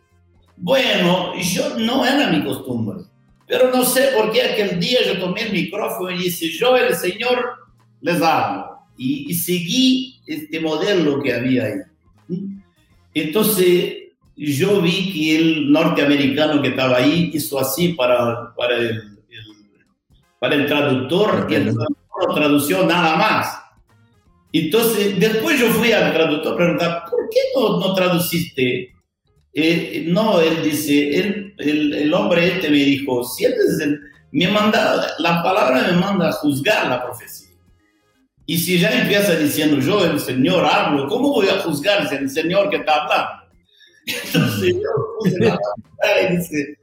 Bueno, yo no era mi costumbre, pero no sé por qué aquel día yo tomé el micrófono y dije, yo el Señor les hablo. Y, y seguí este modelo que había ahí. Entonces, yo vi que el norteamericano que estaba ahí hizo así para, para el, para el traductor y el traductor tradució nada más. Entonces, después yo fui al traductor a preguntar, ¿por qué no, no traduciste? Eh, no, él dice, él, el, el, hombre este me dijo, si él es el, me manda, la palabra me manda a juzgar la profecía. Y si ya empieza diciendo yo, el Señor, hablo, ¿cómo voy a juzgar si el Señor que está hablando? Entonces yo puse la y dice,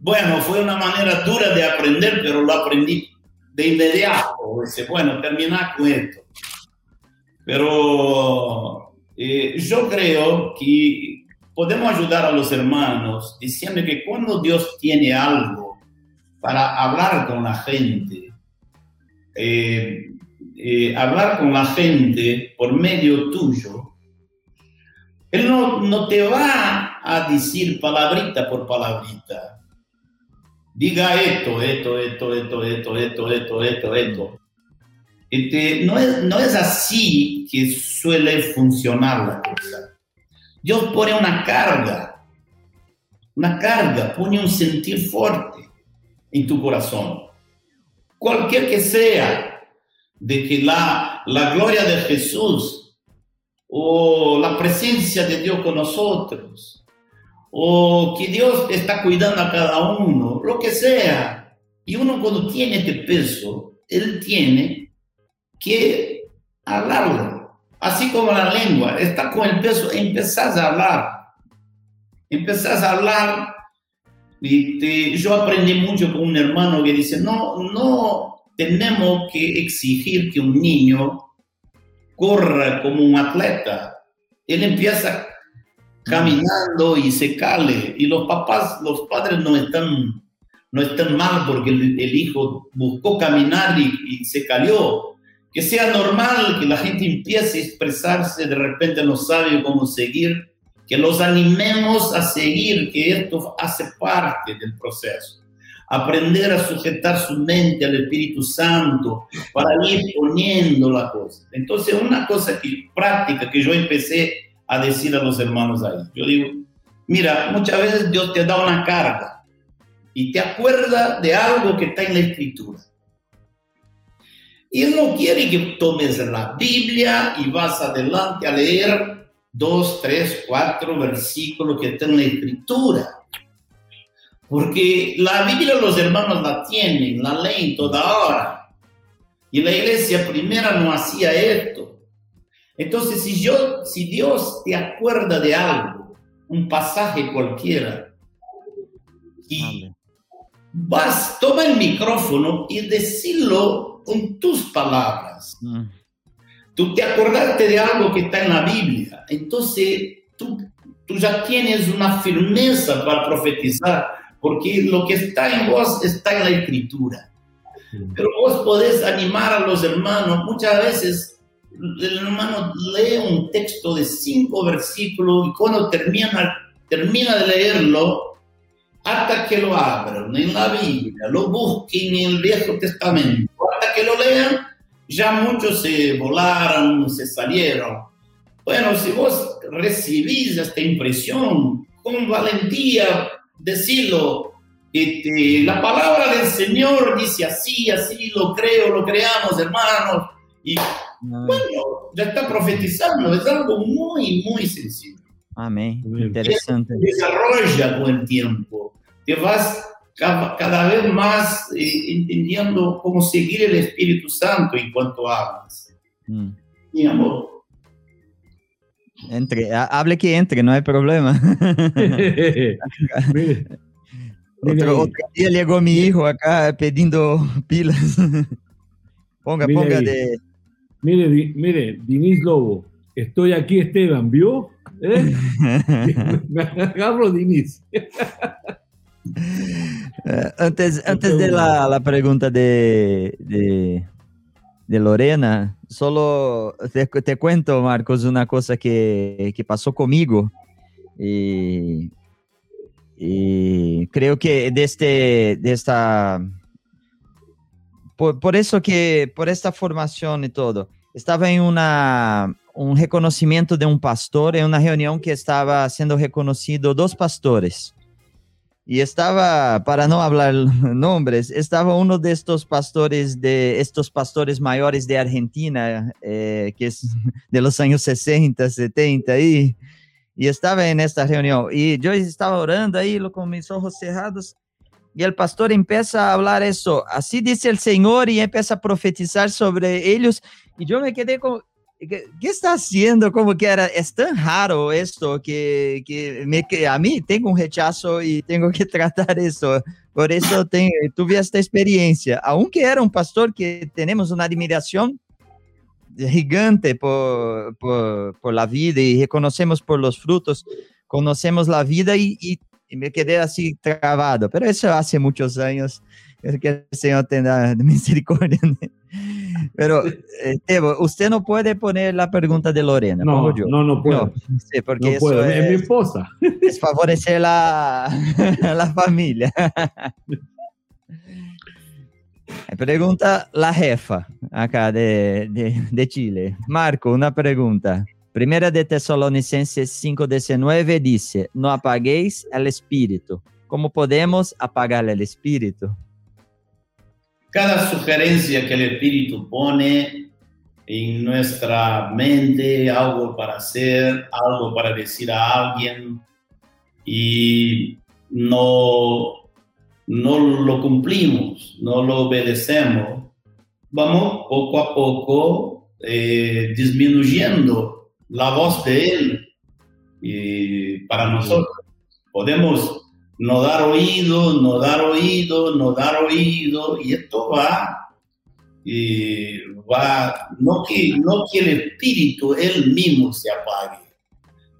bueno, fue una manera dura de aprender, pero lo aprendí de inmediato. Dice, bueno, termina con esto. Pero eh, yo creo que podemos ayudar a los hermanos diciendo que cuando Dios tiene algo para hablar con la gente, eh, eh, hablar con la gente por medio tuyo, Él no, no te va a decir palabrita por palabrita. Diga esto, esto, esto, esto, esto, esto, esto, esto, esto. Este, no, es, no es así que suele funcionar la cosa. Dios pone una carga, una carga, pone un sentir fuerte en tu corazón. Cualquier que sea, de que la, la gloria de Jesús o la presencia de Dios con nosotros, o que Dios está cuidando a cada uno, lo que sea. Y uno cuando tiene este peso, él tiene que hablarlo. Así como la lengua, está con el peso, empezás a hablar. Empezás a hablar. Y yo aprendí mucho con un hermano que dice, no, no tenemos que exigir que un niño corra como un atleta. Él empieza caminando y se cale. Y los papás, los padres no están, no están mal porque el, hijo buscó caminar y, y, se cayó. Que sea normal que la gente empiece a expresarse, de repente no sabe cómo seguir, que los animemos a seguir, que esto hace parte del proceso. Aprender a sujetar su mente al Espíritu Santo para ir poniendo la cosa. Entonces, una cosa que, práctica que yo empecé a decir a los hermanos ahí. Yo digo, mira, muchas veces Dios te da una carga y te acuerda de algo que está en la escritura. Y Él no quiere que tomes la Biblia y vas adelante a leer dos, tres, cuatro versículos que están en la escritura. Porque la Biblia los hermanos la tienen, la leen toda hora. Y la iglesia primera no hacía esto. Entonces, si, yo, si Dios te acuerda de algo, un pasaje cualquiera, y vas, toma el micrófono y decirlo con tus palabras. Mm. Tú te acordaste de algo que está en la Biblia, entonces tú, tú ya tienes una firmeza para profetizar, porque lo que está en vos está en la escritura. Pero vos podés animar a los hermanos, muchas veces el hermano lee un texto de cinco versículos y cuando termina, termina de leerlo, hasta que lo abran en la Biblia, lo busquen en el Viejo Testamento, hasta que lo lean, ya muchos se volaron, se salieron. Bueno, si vos recibís esta impresión con valentía, decirlo, este, la palabra del Señor dice así, así, lo creo, lo creamos, hermanos, y bueno, ya está profetizando, es algo muy, muy sencillo. Amén, interesante. desarrolla con el tiempo, te vas cada, vez más eh, entendiendo cómo seguir el Espíritu Santo en cuanto hablas. Mm. Mi amor. Entre, hable que entre, no hay problema. otro, otro, día llegó mi hijo acá pidiendo pilas. ponga, ponga de Mire, di, mire, Dinis Lobo, estoy aquí, Esteban, ¿vio? ¿Eh? Me agarro, Dinis. Eh, antes, antes de la, la pregunta de, de, de, Lorena, solo te, te, cuento, Marcos, una cosa que, que pasó conmigo. Y, y creo que de, este, de esta por, por, eso que, por esta formación y todo, estaba en una, un reconocimiento de un pastor, en una reunión que estaba siendo reconocido dos pastores. Y estaba, para no hablar nombres, estaba uno de estos pastores, de estos pastores mayores de Argentina, eh, que es de los años 60, 70, y, y estaba en esta reunión. Y yo estaba orando ahí con mis ojos cerrados, y el pastor empieza a hablar eso, así dice el Señor, y empieza a profetizar sobre ellos, y yo me quedé como, ¿Qué, está haciendo? Como que era, es tan raro esto que, que, me, que a mí tengo un rechazo y tengo que tratar eso. Por eso tengo, tuve esta experiencia. Aunque era un pastor que tenemos una admiración gigante por, por, por la vida y reconocemos por los frutos, conocemos la vida y, y, y me quedé así trabado. Pero eso hace muchos años. Que el Señor tenga misericordia. Pero, eh, Tebo, usted no puede poner la pregunta de Lorena. No, yo. no, no puedo. No, sí, porque no puedo. Es, es, mi esposa. Es favorecer la, la familia. Pregunta la jefa acá de, de, de, Chile. Marco, una pregunta. Primera de Tesalonicenses 5:19 dice, no apaguéis el espíritu. ¿Cómo podemos apagar el espíritu? Cada sugerencia que el Espíritu pone en nuestra mente, algo para hacer, algo para decir a alguien, y no, no lo cumplimos, no lo obedecemos, vamos poco a poco eh, disminuyendo la voz de Él y para nosotros. Podemos no dar oído, no dar oído, no dar oído, y esto va, y va, no que, no que el espíritu él mismo se apague.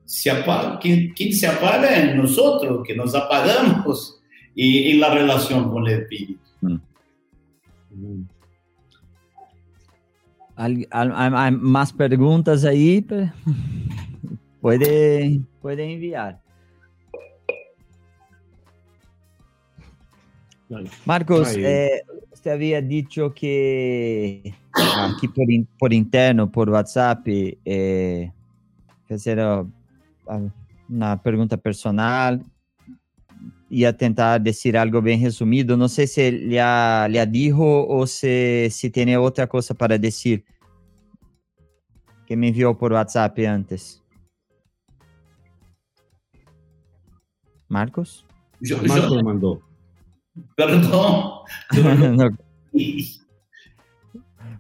Se apaga, quien, quien se apaga es nosotros, que nos apagamos y, en la relación con el espíritu. Mm. ¿Hay, hay, más preguntas ahí? Puede, puede enviar. Marcos, eh, usted había dicho que aquí por, in, por interno, por WhatsApp, eh, era una pregunta personal y a tentar decir algo bien resumido. No sé si le ha, le ha dijo o si, si tiene otra cosa para decir que me envió por WhatsApp antes. Marcos? Yo, Marcos yo, mandó. Perdón. no.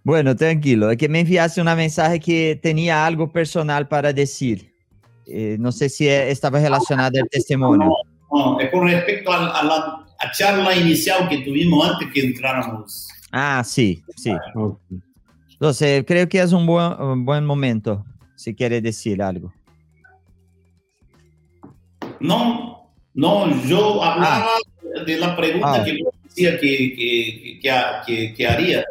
Bueno, tranquilo. Es que me enviaste una mensaje que tenía algo personal para decir. Eh, no sé si estaba relacionado al testimonio. No, no, es con respecto a, a la a charla inicial que tuvimos antes que entráramos. Ah, sí, sí. Entonces, creo que es un buen, un buen momento, si quiere decir algo. No, no, yo hablaba ah de la pregunta ah. que yo decía que, que, que, que, haría.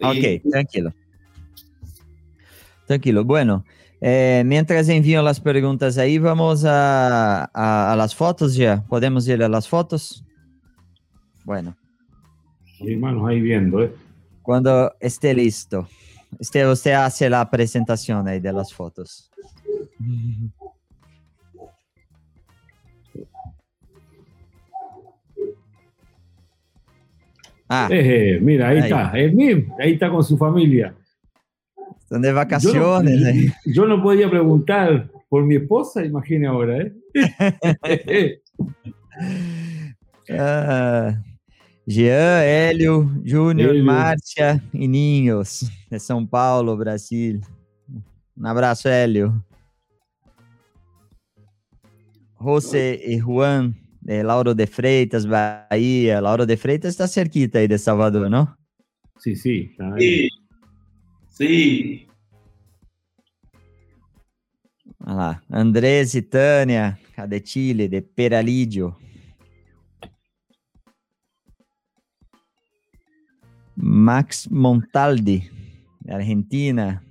Ok, eh, tranquilo. Tranquilo. Bueno, eh, mientras envío las preguntas ahí, vamos a, a, a, las fotos ya. ¿Podemos ir a las fotos? Bueno. Hermanos, ahí viendo, ¿eh? Cuando esté listo. Este, usted hace la presentación ahí de las fotos. Ah. Eh, mira, ahí, ahí, está, el ahí está con su familia. Están de vacaciones. Yo no, yo no podía preguntar por mi esposa, imagine ahora, ¿eh? ah, Jean, Hélio, Júnior, Márcia e Ninhos, de São Paulo, Brasil. Um abraço, Hélio. José e Juan, eh, Lauro de Freitas, Bahía. Lauro de Freitas está cerquita ahí de Salvador, ¿no? Sí, sí. Sí. sí. Olha lá. Andrés e Tânia, de Chile, de Peralídio. Max Montaldi, de Argentina.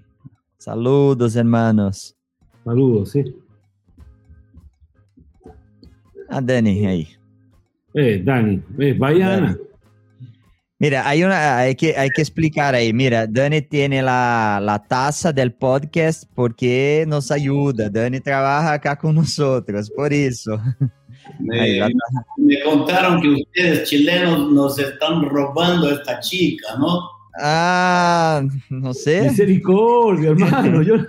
Saludos, hermanos. Saludos, sí. A Dani ahí. Eh, Dani, eh, vaya Dani. Mira, hay, una, hay, que, hay que explicar ahí. Mira, Dani tiene la, la taza del podcast porque nos ayuda. Dani trabaja acá con nosotros, por eso. Me, me, contaron que ustedes chilenos nos están robando a esta chica, ¿no? Ah, no sé. Misericordia, hermano. Yo...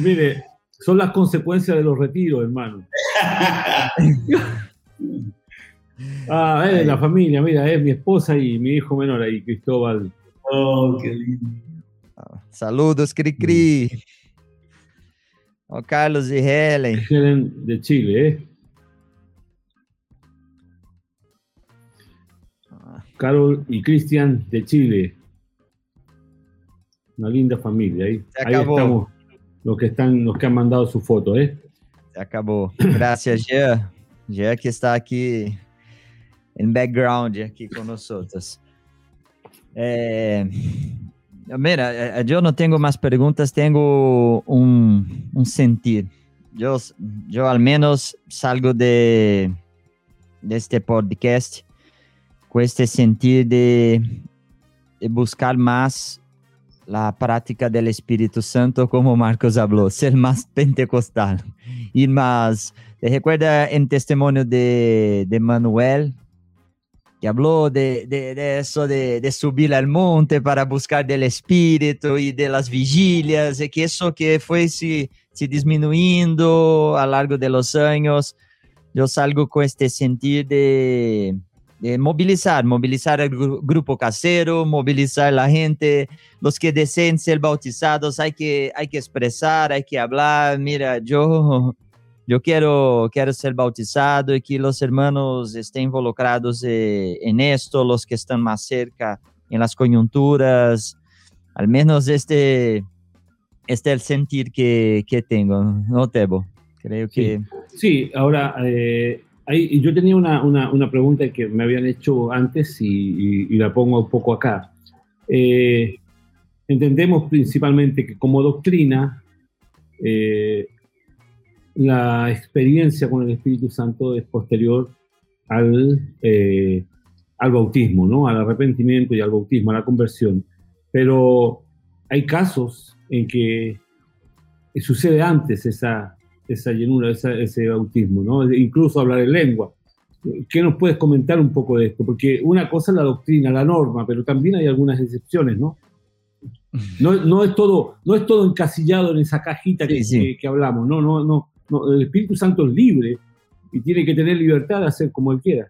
Mire, son las consecuencias de los retiros, hermano. ah, es la familia, mira, es mi esposa y mi hijo menor ahí, Cristóbal. Oh, qué lindo. Saludos, Cri Cri. Oh, Carlos y Helen. Helen de Chile, ¿eh? Carol y Cristian de Chile. Una linda familia ahí. Ahí estamos los que están, los que han mandado su foto, ¿eh? Acabó. Gracias, Jean. Jean que está aquí en background aquí con nosotros. Eh, mira, eh, yo no tengo más preguntas, tengo un, un sentir. Yo, yo al menos salgo de, de este podcast com este sentir de, de buscar mais a prática do Espírito Santo, como Marcos falou, ser mais pentecostal. E mais, te recuerda em testemunho de, de Manuel, que falou de, de, eso de, de, subir al monte para buscar del Espírito e de las vigílias, e que isso que foi se, se diminuindo ao largo de los anos. Eu salgo com este sentir de eh, movilizar, movilizar el gru grupo casero, movilizar la gente, los que deseen ser bautizados, hay que, hay que expresar, hay que hablar, mira, yo, yo quiero, quiero ser bautizado y que los hermanos estén involucrados eh, en esto, los que están más cerca en las coyunturas, al menos este, este es el sentir que, que tengo, ¿no, Tebo? Creo que... Sí, sí ahora... Eh yo tenía una, una, pregunta que me habían hecho antes y, la pongo un poco acá. Eh, entendemos principalmente que como doctrina, eh, la experiencia con el Espíritu Santo es posterior al, eh, al bautismo, ¿no? al arrepentimiento y al bautismo, a la conversión. Pero hay casos en que sucede antes esa, esa llenura, ese bautismo, ¿no? Incluso hablar en lengua. ¿Qué nos puedes comentar un poco de esto? Porque una cosa es la doctrina, la norma, pero también hay algunas excepciones, ¿no? No, no, es, todo, no es todo encasillado en esa cajita que, Que, hablamos, no, no, no, no. El Espíritu Santo es libre y tiene que tener libertad de hacer como Él quiera.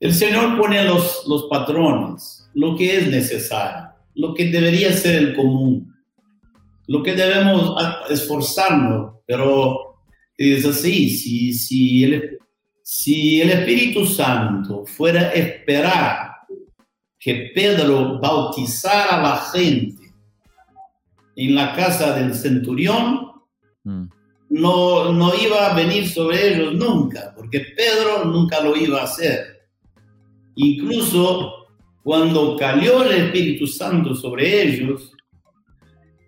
El Señor pone los, los patrones, lo que es necesario, lo que debería ser el común, lo que debemos esforzarnos pero es así, si, si, el, si el Espíritu Santo fuera a esperar que Pedro bautizara a la gente en la casa del centurión, mm. no, no iba a venir sobre ellos nunca, porque Pedro nunca lo iba a hacer. Incluso cuando cayó el Espíritu Santo sobre ellos,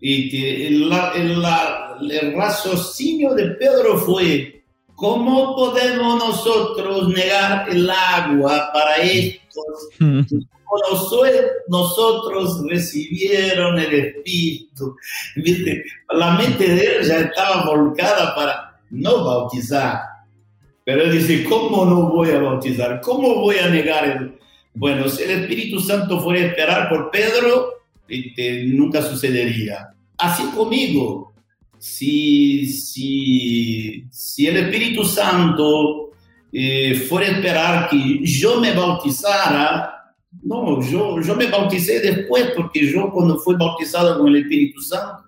y el, el, el raciocinio de Pedro fue, ¿cómo podemos nosotros negar el agua para estos? nosotros recibieron el Espíritu. La mente de él ya estaba volcada para no bautizar. Pero él dice, ¿cómo no voy a bautizar? ¿Cómo voy a negar el... Bueno, si el Espíritu Santo fuera a esperar por Pedro, este, nunca sucedería. Así conmigo, si, si, si el Espíritu Santo eh, fuera a esperar que yo me bautizara, no, yo, yo me bauticé después porque yo cuando fui bautizado con el Espíritu Santo,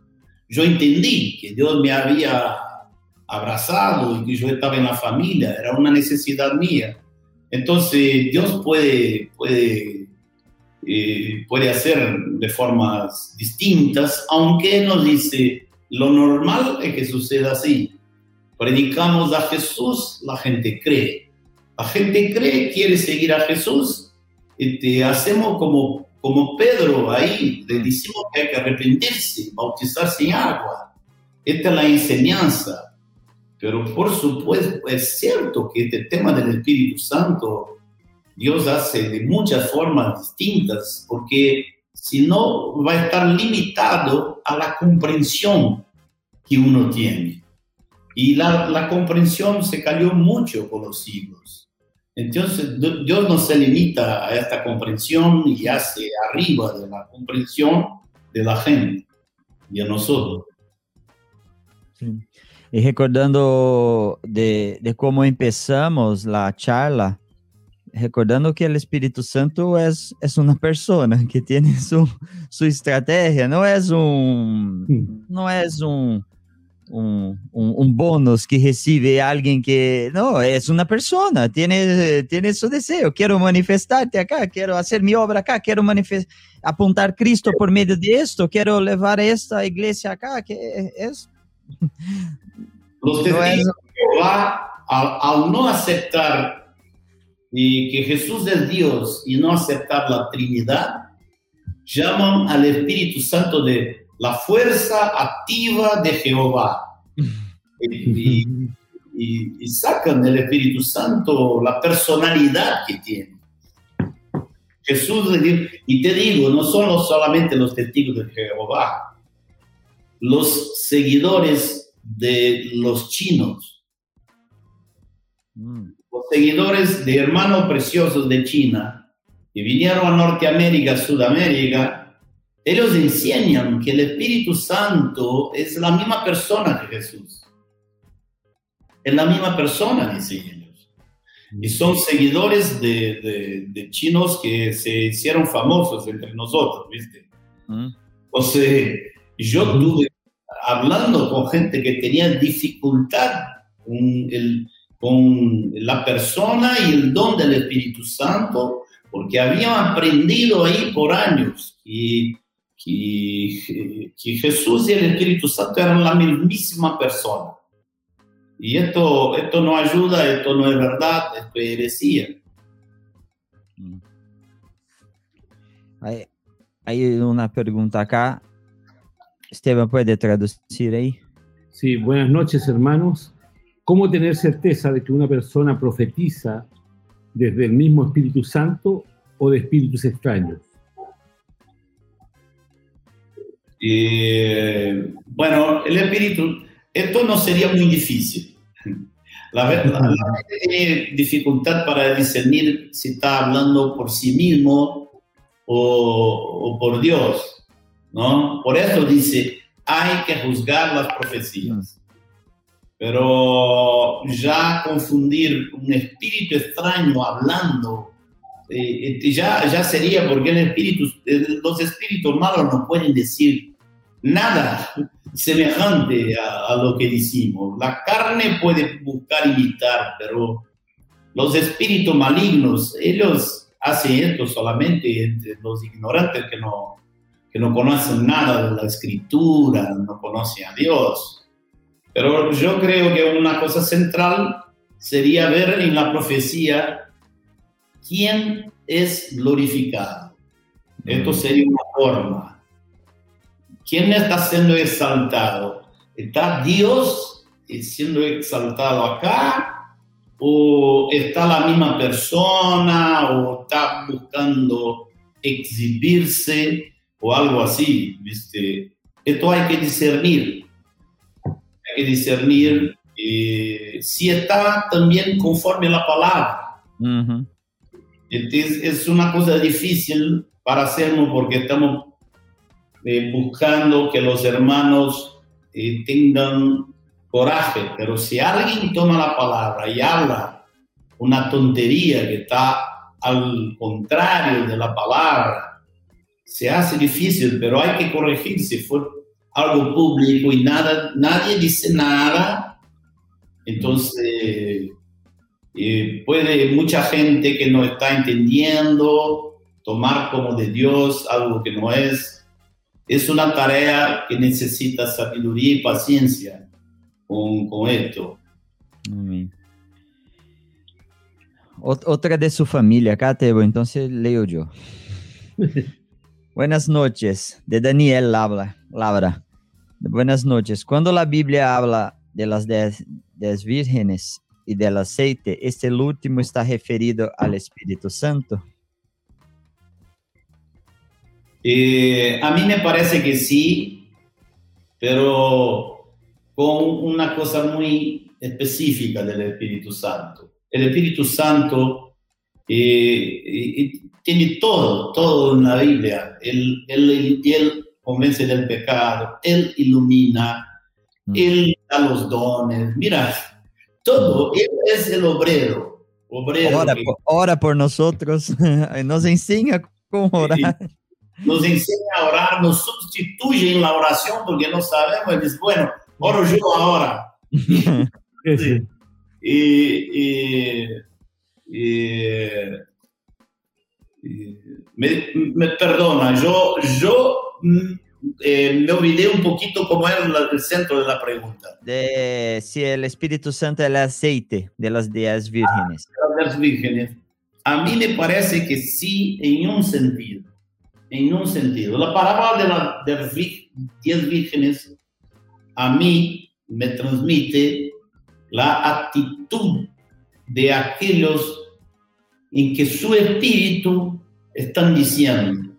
yo entendí que Dios me había abrazado y que yo estaba en la familia, era una necesidad mía. Entonces Dios puede, puede eh, puede hacer de formas distintas, aunque nos dice, lo normal es que suceda así. Predicamos a Jesús, la gente cree. La gente cree, quiere seguir a Jesús, este, hacemos como, como Pedro ahí, le decimos que hay que arrepentirse, bautizarse en agua. Esta es la enseñanza. Pero por supuesto, es cierto que este tema del Espíritu Santo Dios hace de muchas formas distintas, porque si no va a estar limitado a la comprensión que uno tiene. y la, la comprensión se cayó mucho con los siglos. Entonces, Dios no se limita a esta comprensión y hace arriba de la comprensión de la gente y a nosotros. E recordando de, de como empezamos la charla, recordando que o Espírito Santo é, é uma pessoa que tem su, sua estratégia, não é um não é um um, um, um bônus que recebe alguém que não é uma pessoa, tem tem seu desejo, quero manifestar-te acá, quero fazer minha obra acá, quero manifestar apontar Cristo por meio de esto, quero levar esta igreja acá, que é, é Los testigos de Jehová, al, al no aceptar y que Jesús es Dios y no aceptar la Trinidad, llaman al Espíritu Santo de la fuerza activa de Jehová. Y, y- y- sacan del Espíritu Santo la personalidad que tiene. Jesús le dijo, y te digo, no son los- solamente los testigos de Jehová, los seguidores de los chinos, los seguidores de hermanos preciosos de China, que vinieron a Norteamérica, Sudamérica, ellos enseñan que el Espíritu Santo es la misma persona que Jesús. Es la misma persona, dicen ellos. Y son seguidores de, de- de chinos que se hicieron famosos entre nosotros, ¿viste? hum. O sea, yo Ujú. tuve hablando con gente que tenía dificultad con, el- con la persona y el don del Espíritu Santo, porque habían aprendido ahí por años que, que, que Jesús y el Espíritu Santo eran la misma persona. Y esto, esto no ayuda, esto no es verdad, esto es heresía. hum. Aí, aí uma pergunta acá. Esteban, pode traduzir aí? Sí, buenas noches, hermanos. ¿Cómo tener certeza de que una persona profetiza desde el mismo Espíritu Santo o de espíritus extraños? Eh, bueno, el espíritu, esto no sería muy difícil. La verdad, la gente tiene dificultad para discernir si está hablando por sí mismo o, o por Dios, ¿no? Por eso dice, hay que juzgar las profecías. Pero ya confundir un espíritu extraño hablando, eh, este, ya, ya sería porque el espíritu, los espíritus malos no pueden decir nada semejante a, a lo que decimos. La carne puede buscar imitar, pero los espíritus malignos, ellos hacen esto solamente entre los ignorantes que no, que no conocen nada de la escritura, no conocen a Dios. Pero yo creo que una cosa central sería ver en la profecía quién es glorificado. Esto sería una forma. ¿Quién está siendo exaltado? ¿Está Dios siendo exaltado acá? ¿O está la misma persona? ¿O está buscando exhibirse? O algo así, ¿viste? Esto hay que discernir. Que discernir eh, si está también conforme a la palabra. Entonces, es una cosa difícil para hacerlo porque estamos eh, buscando que los hermanos eh, tengan coraje, pero si alguien toma la palabra y habla una tontería que está al contrario de la palabra, se hace difícil, pero hay que corregir si fue algo público y nada, nadie dice nada, entonces eh, puede mucha gente que no está entendiendo tomar como de Dios algo que no es. Es una tarea que necesita sabiduría y paciencia con, con esto. Amém. Ot- Outra de sua família, cá, Tebo, então você leu, Joe. Buenas noches, de Daniel Labra. Labra. Buenas noches. Cuando la Biblia habla de las dez, dez vírgenes y del aceite, este último está referido al Espíritu Santo. Eh, a mí me parece que sí, pero con una cosa muy específica del Espíritu Santo. El Espíritu Santo eh, eh, tiene todo, todo en la Biblia. Convence del pecado, Él ilumina, mm. Él da los dones. Mira, todo, Él es el obrero. obrero ora, por, nosotros, nos enseña cómo orar. Nos enseña a orar, nos sustituye en la oración porque no sabemos. Él dice, bueno, oro yo ahora. y, me, perdona, yo, yo eh, me olvidé un poquito cómo era el centro de la pregunta. De si el Espíritu Santo es el aceite de las diez vírgenes. Ah, las vírgenes. A mí me parece que sí, en un sentido. En un sentido. La palabra de, las diez vírgenes a mí me transmite la actitud de aquellos en que su espíritu están diciendo,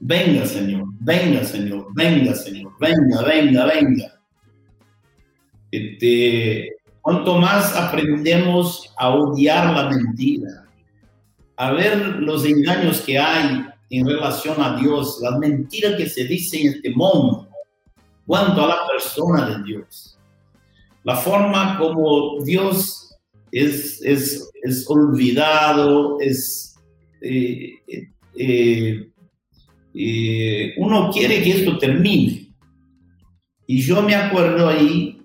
venga Señor, venga Señor, venga Señor, venga, venga, venga. Este, cuanto más aprendemos a odiar la mentira, a ver los engaños que hay en relación a Dios, las mentiras que se dicen en este mundo, cuanto a la persona de Dios, la forma como Dios es, es, es olvidado, es... Eh, eh, eh, uno quiere que esto termine. Y yo me acuerdo ahí,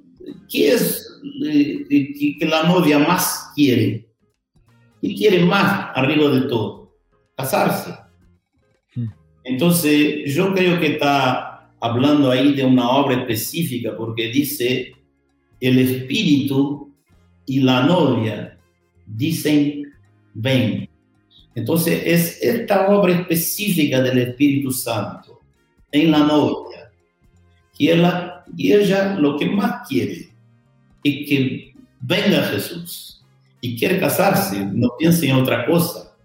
¿qué es que la novia más quiere? ¿Qué quiere más arriba de todo? Casarse. Hmm. Entonces, yo creo que está hablando ahí de una obra específica porque dice, el espíritu y la novia dicen, ven. Entonces es esta obra específica del Espíritu Santo en la novia, y ella lo que más quiere es que venga Jesús y quiere casarse, no piense en otra cosa.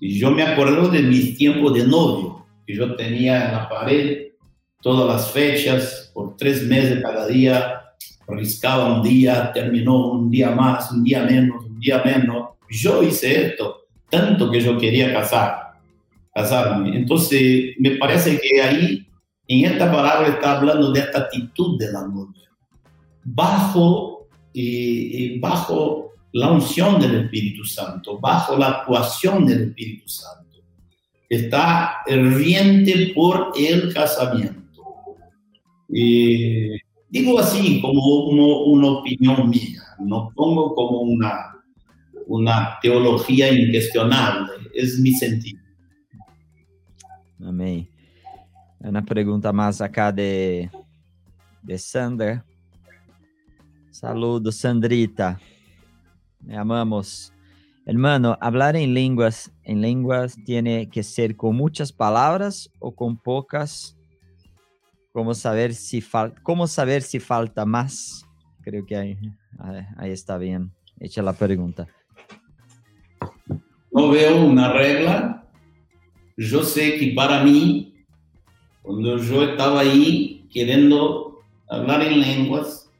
Y yo me acuerdo de mis tiempos de novio, que yo tenía en la pared todas las fechas por tres meses cada día, riscaba un día, terminó un día más, un día menos, un día menos. Yo hice esto, tanto que yo quería casar, casarme. Entonces, me parece que ahí, en esta palabra, está hablando de esta actitud de la novia, bajo, eh, bajo la unción del Espíritu Santo, bajo la actuación del Espíritu Santo. Está riente por el casamiento. Eh, Digo así como una opinión mía, no pongo como una, una teología incuestionable, es mi sentido. Amém. Una pregunta más acá de, de Sandra. Saludos, Sandrita. Me amamos. Hermano, hablar en lenguas, en lenguas tiene que ser con muchas palabras o con pocas ¿Cómo saber si, cómo saber si falta más? Creo que ahí, ahí está bien. Echa la pregunta. No veo una regla. Yo sé que para mí, cuando yo estaba ahí queriendo hablar en lenguas,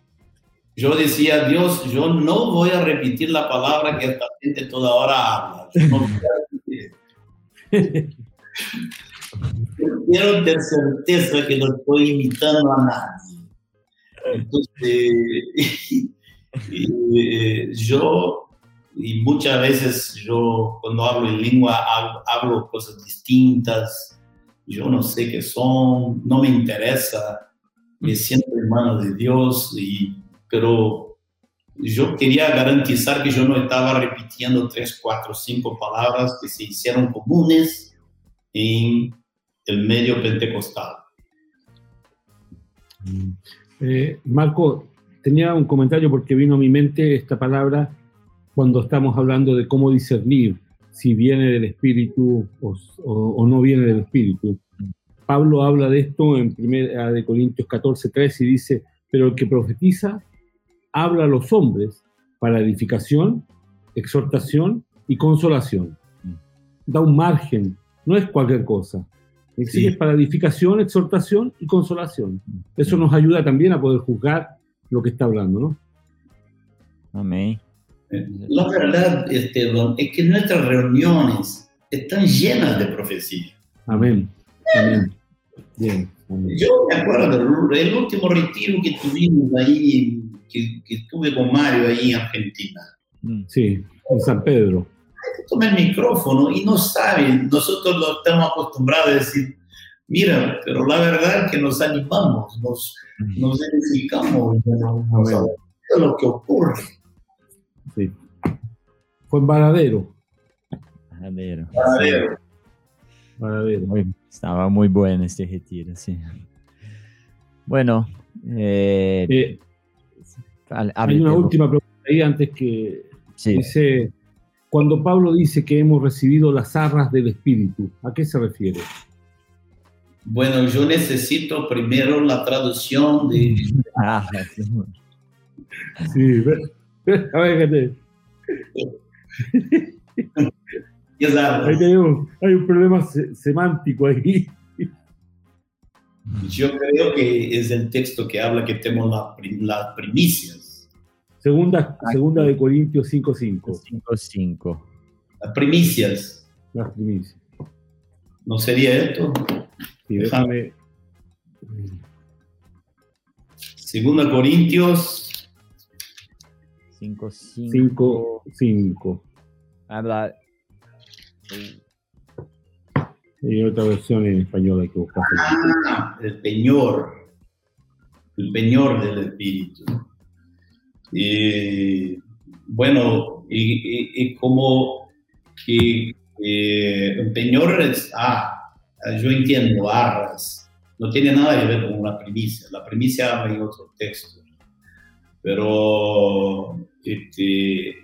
yo decía, Dios, yo no voy a repetir la palabra que esta gente toda hora habla. quiero tener certeza que no estoy imitando a nadie. Entonces, eh, yo, y muchas veces yo cuando hablo en lengua hablo, cosas distintas, yo no sé qué son, no me interesa, me siento hermano de Dios, y, pero yo quería garantizar que yo no estaba repitiendo tres, cuatro, cinco palabras que se hicieron comunes en el medio pentecostal. Mm. Eh, Marco, tenía un comentario porque vino a mi mente esta palabra cuando estamos hablando de cómo discernir si viene del Espíritu o, no viene del Espíritu. Pablo habla de esto en 1 de Corintios 14, 3 y dice, pero el que profetiza habla a los hombres para edificación, exhortación y consolación. Da un margen, no es cualquier cosa Exige Sí. para edificación, exhortación y consolación. Eso nos ayuda también a poder juzgar lo que está hablando, ¿no? Amém. La verdad, Esteban, es que nuestras reuniones están llenas de profecía. Amén. Amén. Bien. amén. Yo me acuerdo el último retiro que tuvimos ahí, que, que estuve con Mario ahí en Argentina. Hum. Sí, en San Pedro. Toma el micrófono y no sabe, nosotros lo estamos acostumbrados a decir, mira, pero la verdad es que nos animamos, nos, nos edificamos, nos, de lo que ocurre. Sí. Fue en Varadero. Varadero. Muy- estaba muy bueno este retiro, sí. Bueno, eh, Eh, al- hay una última pregunta ahí antes que Sí. dice, cuando Pablo dice que hemos recibido las arras del Espíritu, ¿a qué se refiere? bueno, yo necesito primero la traducción de... Ah, sí. Exato. ahí tenemos, hay un problema se- semántico ahí. Yo creo que es el texto que habla que tenemos la prim- las primicias. Segunda, segunda de Corintios 5.5, 5-5. Las primicias. las primicias. ¿No sería esto? Sí, déjame, Segunda Corintios 5-5. 5.5. Habla. Hay otra versión en español hay que buscar. Ah, el peñor, el peñor del espíritu. Y, bueno, y, y- y como que eh, un peñor es, ah, yo entiendo, arras, no tiene nada que ver con una primicia, la primicia habla en otro texto, pero este,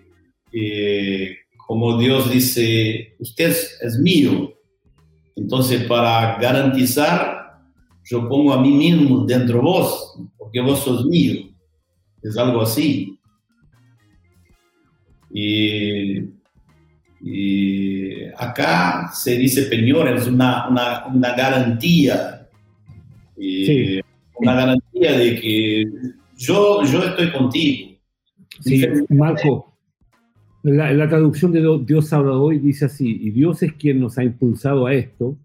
eh, como Dios dice, usted es- mío, entonces, para garantizar, yo pongo a mí mismo dentro de vos, porque vos sos mío. Es algo así. Y, y acá se dice peñor, es una, una, una garantía. Y Sí. Una garantía de que yo, yo estoy contigo. Sí, Marco, la, la traducción de Dios habla hoy dice así, y Dios es quien nos ha impulsado a esto,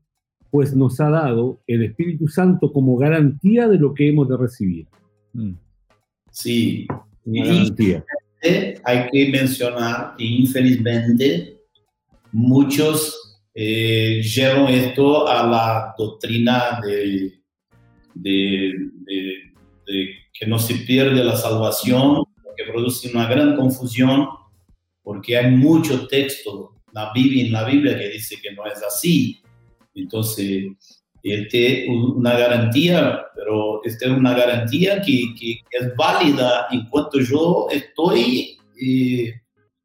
pues nos ha dado el Espíritu Santo como garantía de lo que hemos de recibir. Mm. Sí, Una Y- garantía. Hay que mencionar que infelizmente muchos eh, llevan esto a la doctrina de, de- de- de que no se pierde la salvación, produce una gran confusión, porque hay mucho texto la Biblia, en la Biblia que dice que no es así. Entonces, este es una garantía, pero esta es una garantía que, que es válida en cuanto yo estoy, eh,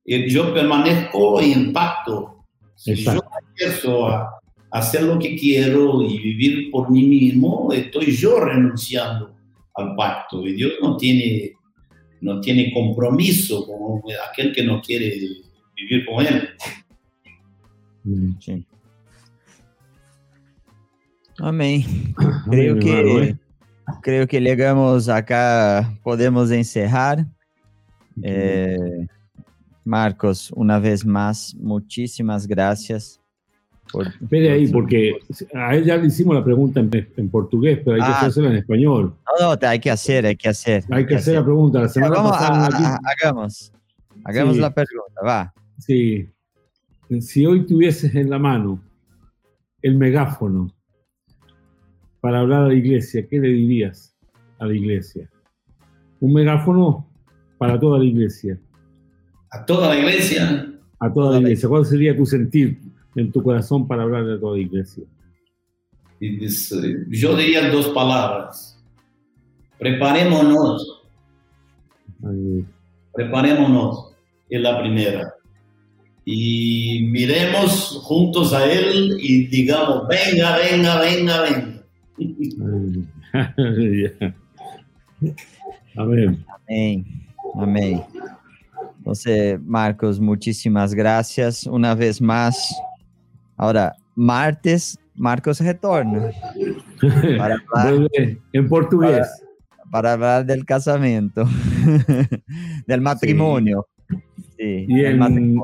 eh, yo permanezco en pacto. Si yo empiezo a hacer lo que quiero y vivir por mí mismo, estoy yo renunciando al pacto. Y Dios no tiene, no tiene compromiso con aquel que no quiere vivir con Él. Mm. Sim. Amém. Amén, Creio que ¿eh? creio que llegamos acá, podemos encerrar. Eh, Marcos, una vez más, muchísimas gracias. Por, Espere ahí, por- porque a él ya le hicimos la pregunta en, en portugués, pero hay que Ah. hacerla en español. No, no, hay que hacer, hay que hacer. Hay que hacer la pregunta. La semana Vamos, pasada... a- aquí- a- hagamos. Hagamos Sí. la pregunta, va. Sí. Si hoy tuvieses en la mano el megáfono para hablar a la iglesia, ¿qué le dirías a la iglesia? Un megáfono para toda la iglesia, A toda la iglesia, a toda la iglesia. ¿Cuál sería tu sentir en tu corazón para hablar a toda la iglesia? yo diría dos palabras. Preparémonos, preparémonos, es la primera. Y miremos juntos a Él y digamos, venga, venga, venga, venga. Amén. Amén. Amén. Entonces, Marcos, muchísimas gracias una vez más. Ahora, martes, Marcos retorna. Para hablar, en portugués. Para, hablar del casamiento, del matrimonio. Sí, y, el,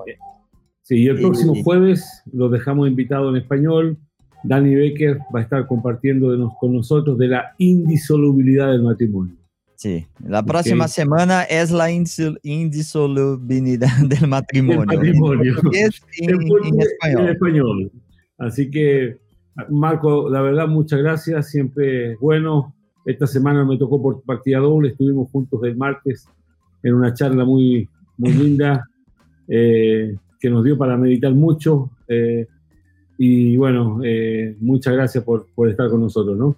sí, y el próximo jueves lo dejamos invitado en español. Dani Becker va a estar compartiendo con nosotros de la indisolubilidad del matrimonio. Sí, la próxima semana es la indisolubilidad del matrimonio. matrimonio. En, español. Así que, Marco, la verdad, muchas gracias. Siempre bueno. Esta semana me tocó por partida doble. Estuvimos juntos el martes en una charla muy, muy linda eh, que nos dio para meditar mucho. Eh, y bueno, eh, muchas gracias por, por estar con nosotros, ¿no?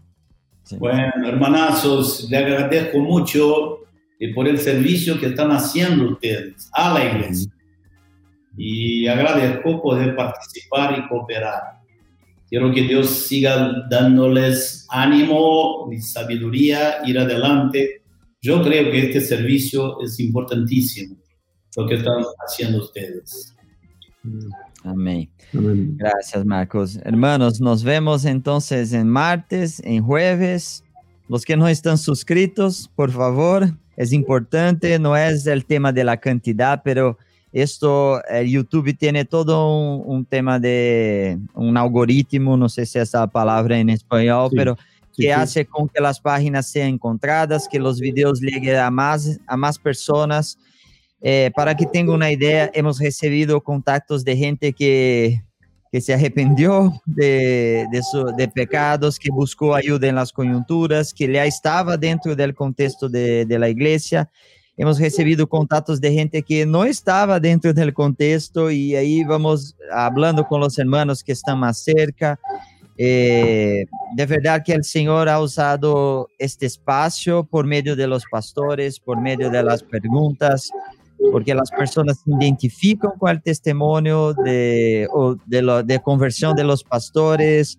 Bueno, hermanazos, le agradezco mucho eh, por el servicio que están haciendo ustedes a la iglesia. Y agradezco poder participar y cooperar. Quiero que Dios siga dándoles ánimo y sabiduría, ir adelante. Yo creo que este servicio es importantísimo, lo que están haciendo ustedes. Amén. Gracias, Marcos. Hermanos, nos vemos entonces en martes, en jueves. Los que no están suscritos, por favor, es importante, no es el tema de la cantidad, pero esto, el YouTube tiene todo un, tema de un algoritmo, no sé si es la palabra en español, pero que hace con que las páginas sean encontradas, que los videos lleguen a más, a más personas eh, para que tenga una idea, hemos recibido contactos de gente que, se arrependió de, pecados, que buscó ayuda en las coyunturas, que ya estaba dentro del contexto de, de la iglesia. Hemos recibido contactos de gente que no estaba dentro del contexto y ahí vamos hablando con los hermanos que están más cerca. Eh, de verdad que el Señor ha usado este espacio por medio de los pastores, por medio de las preguntas, porque las personas se identifican con el testimonio de, o de, lo, de conversión de los pastores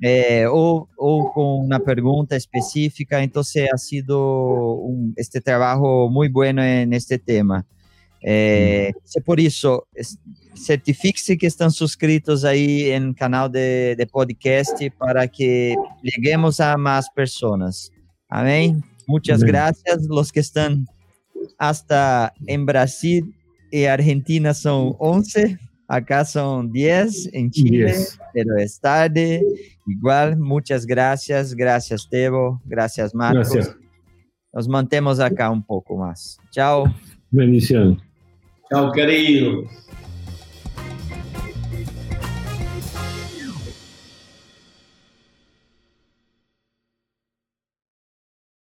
eh, o, o, con una pregunta específica. Entonces ha sido un, este trabajo muy bueno en este tema. Eh, por eso, certifique que están suscritos ahí en el canal de, de podcast para que lleguemos a más personas. Amén. Muchas Amén. gracias los que están hasta en Brasil y Argentina son 11, acá son 10 en Chile, pero es tarde. Igual, muchas gracias, gracias Tebo, gracias Marcos. Gracias. Nos mantemos acá un poco más. Chao. Bendición. Chao, querido.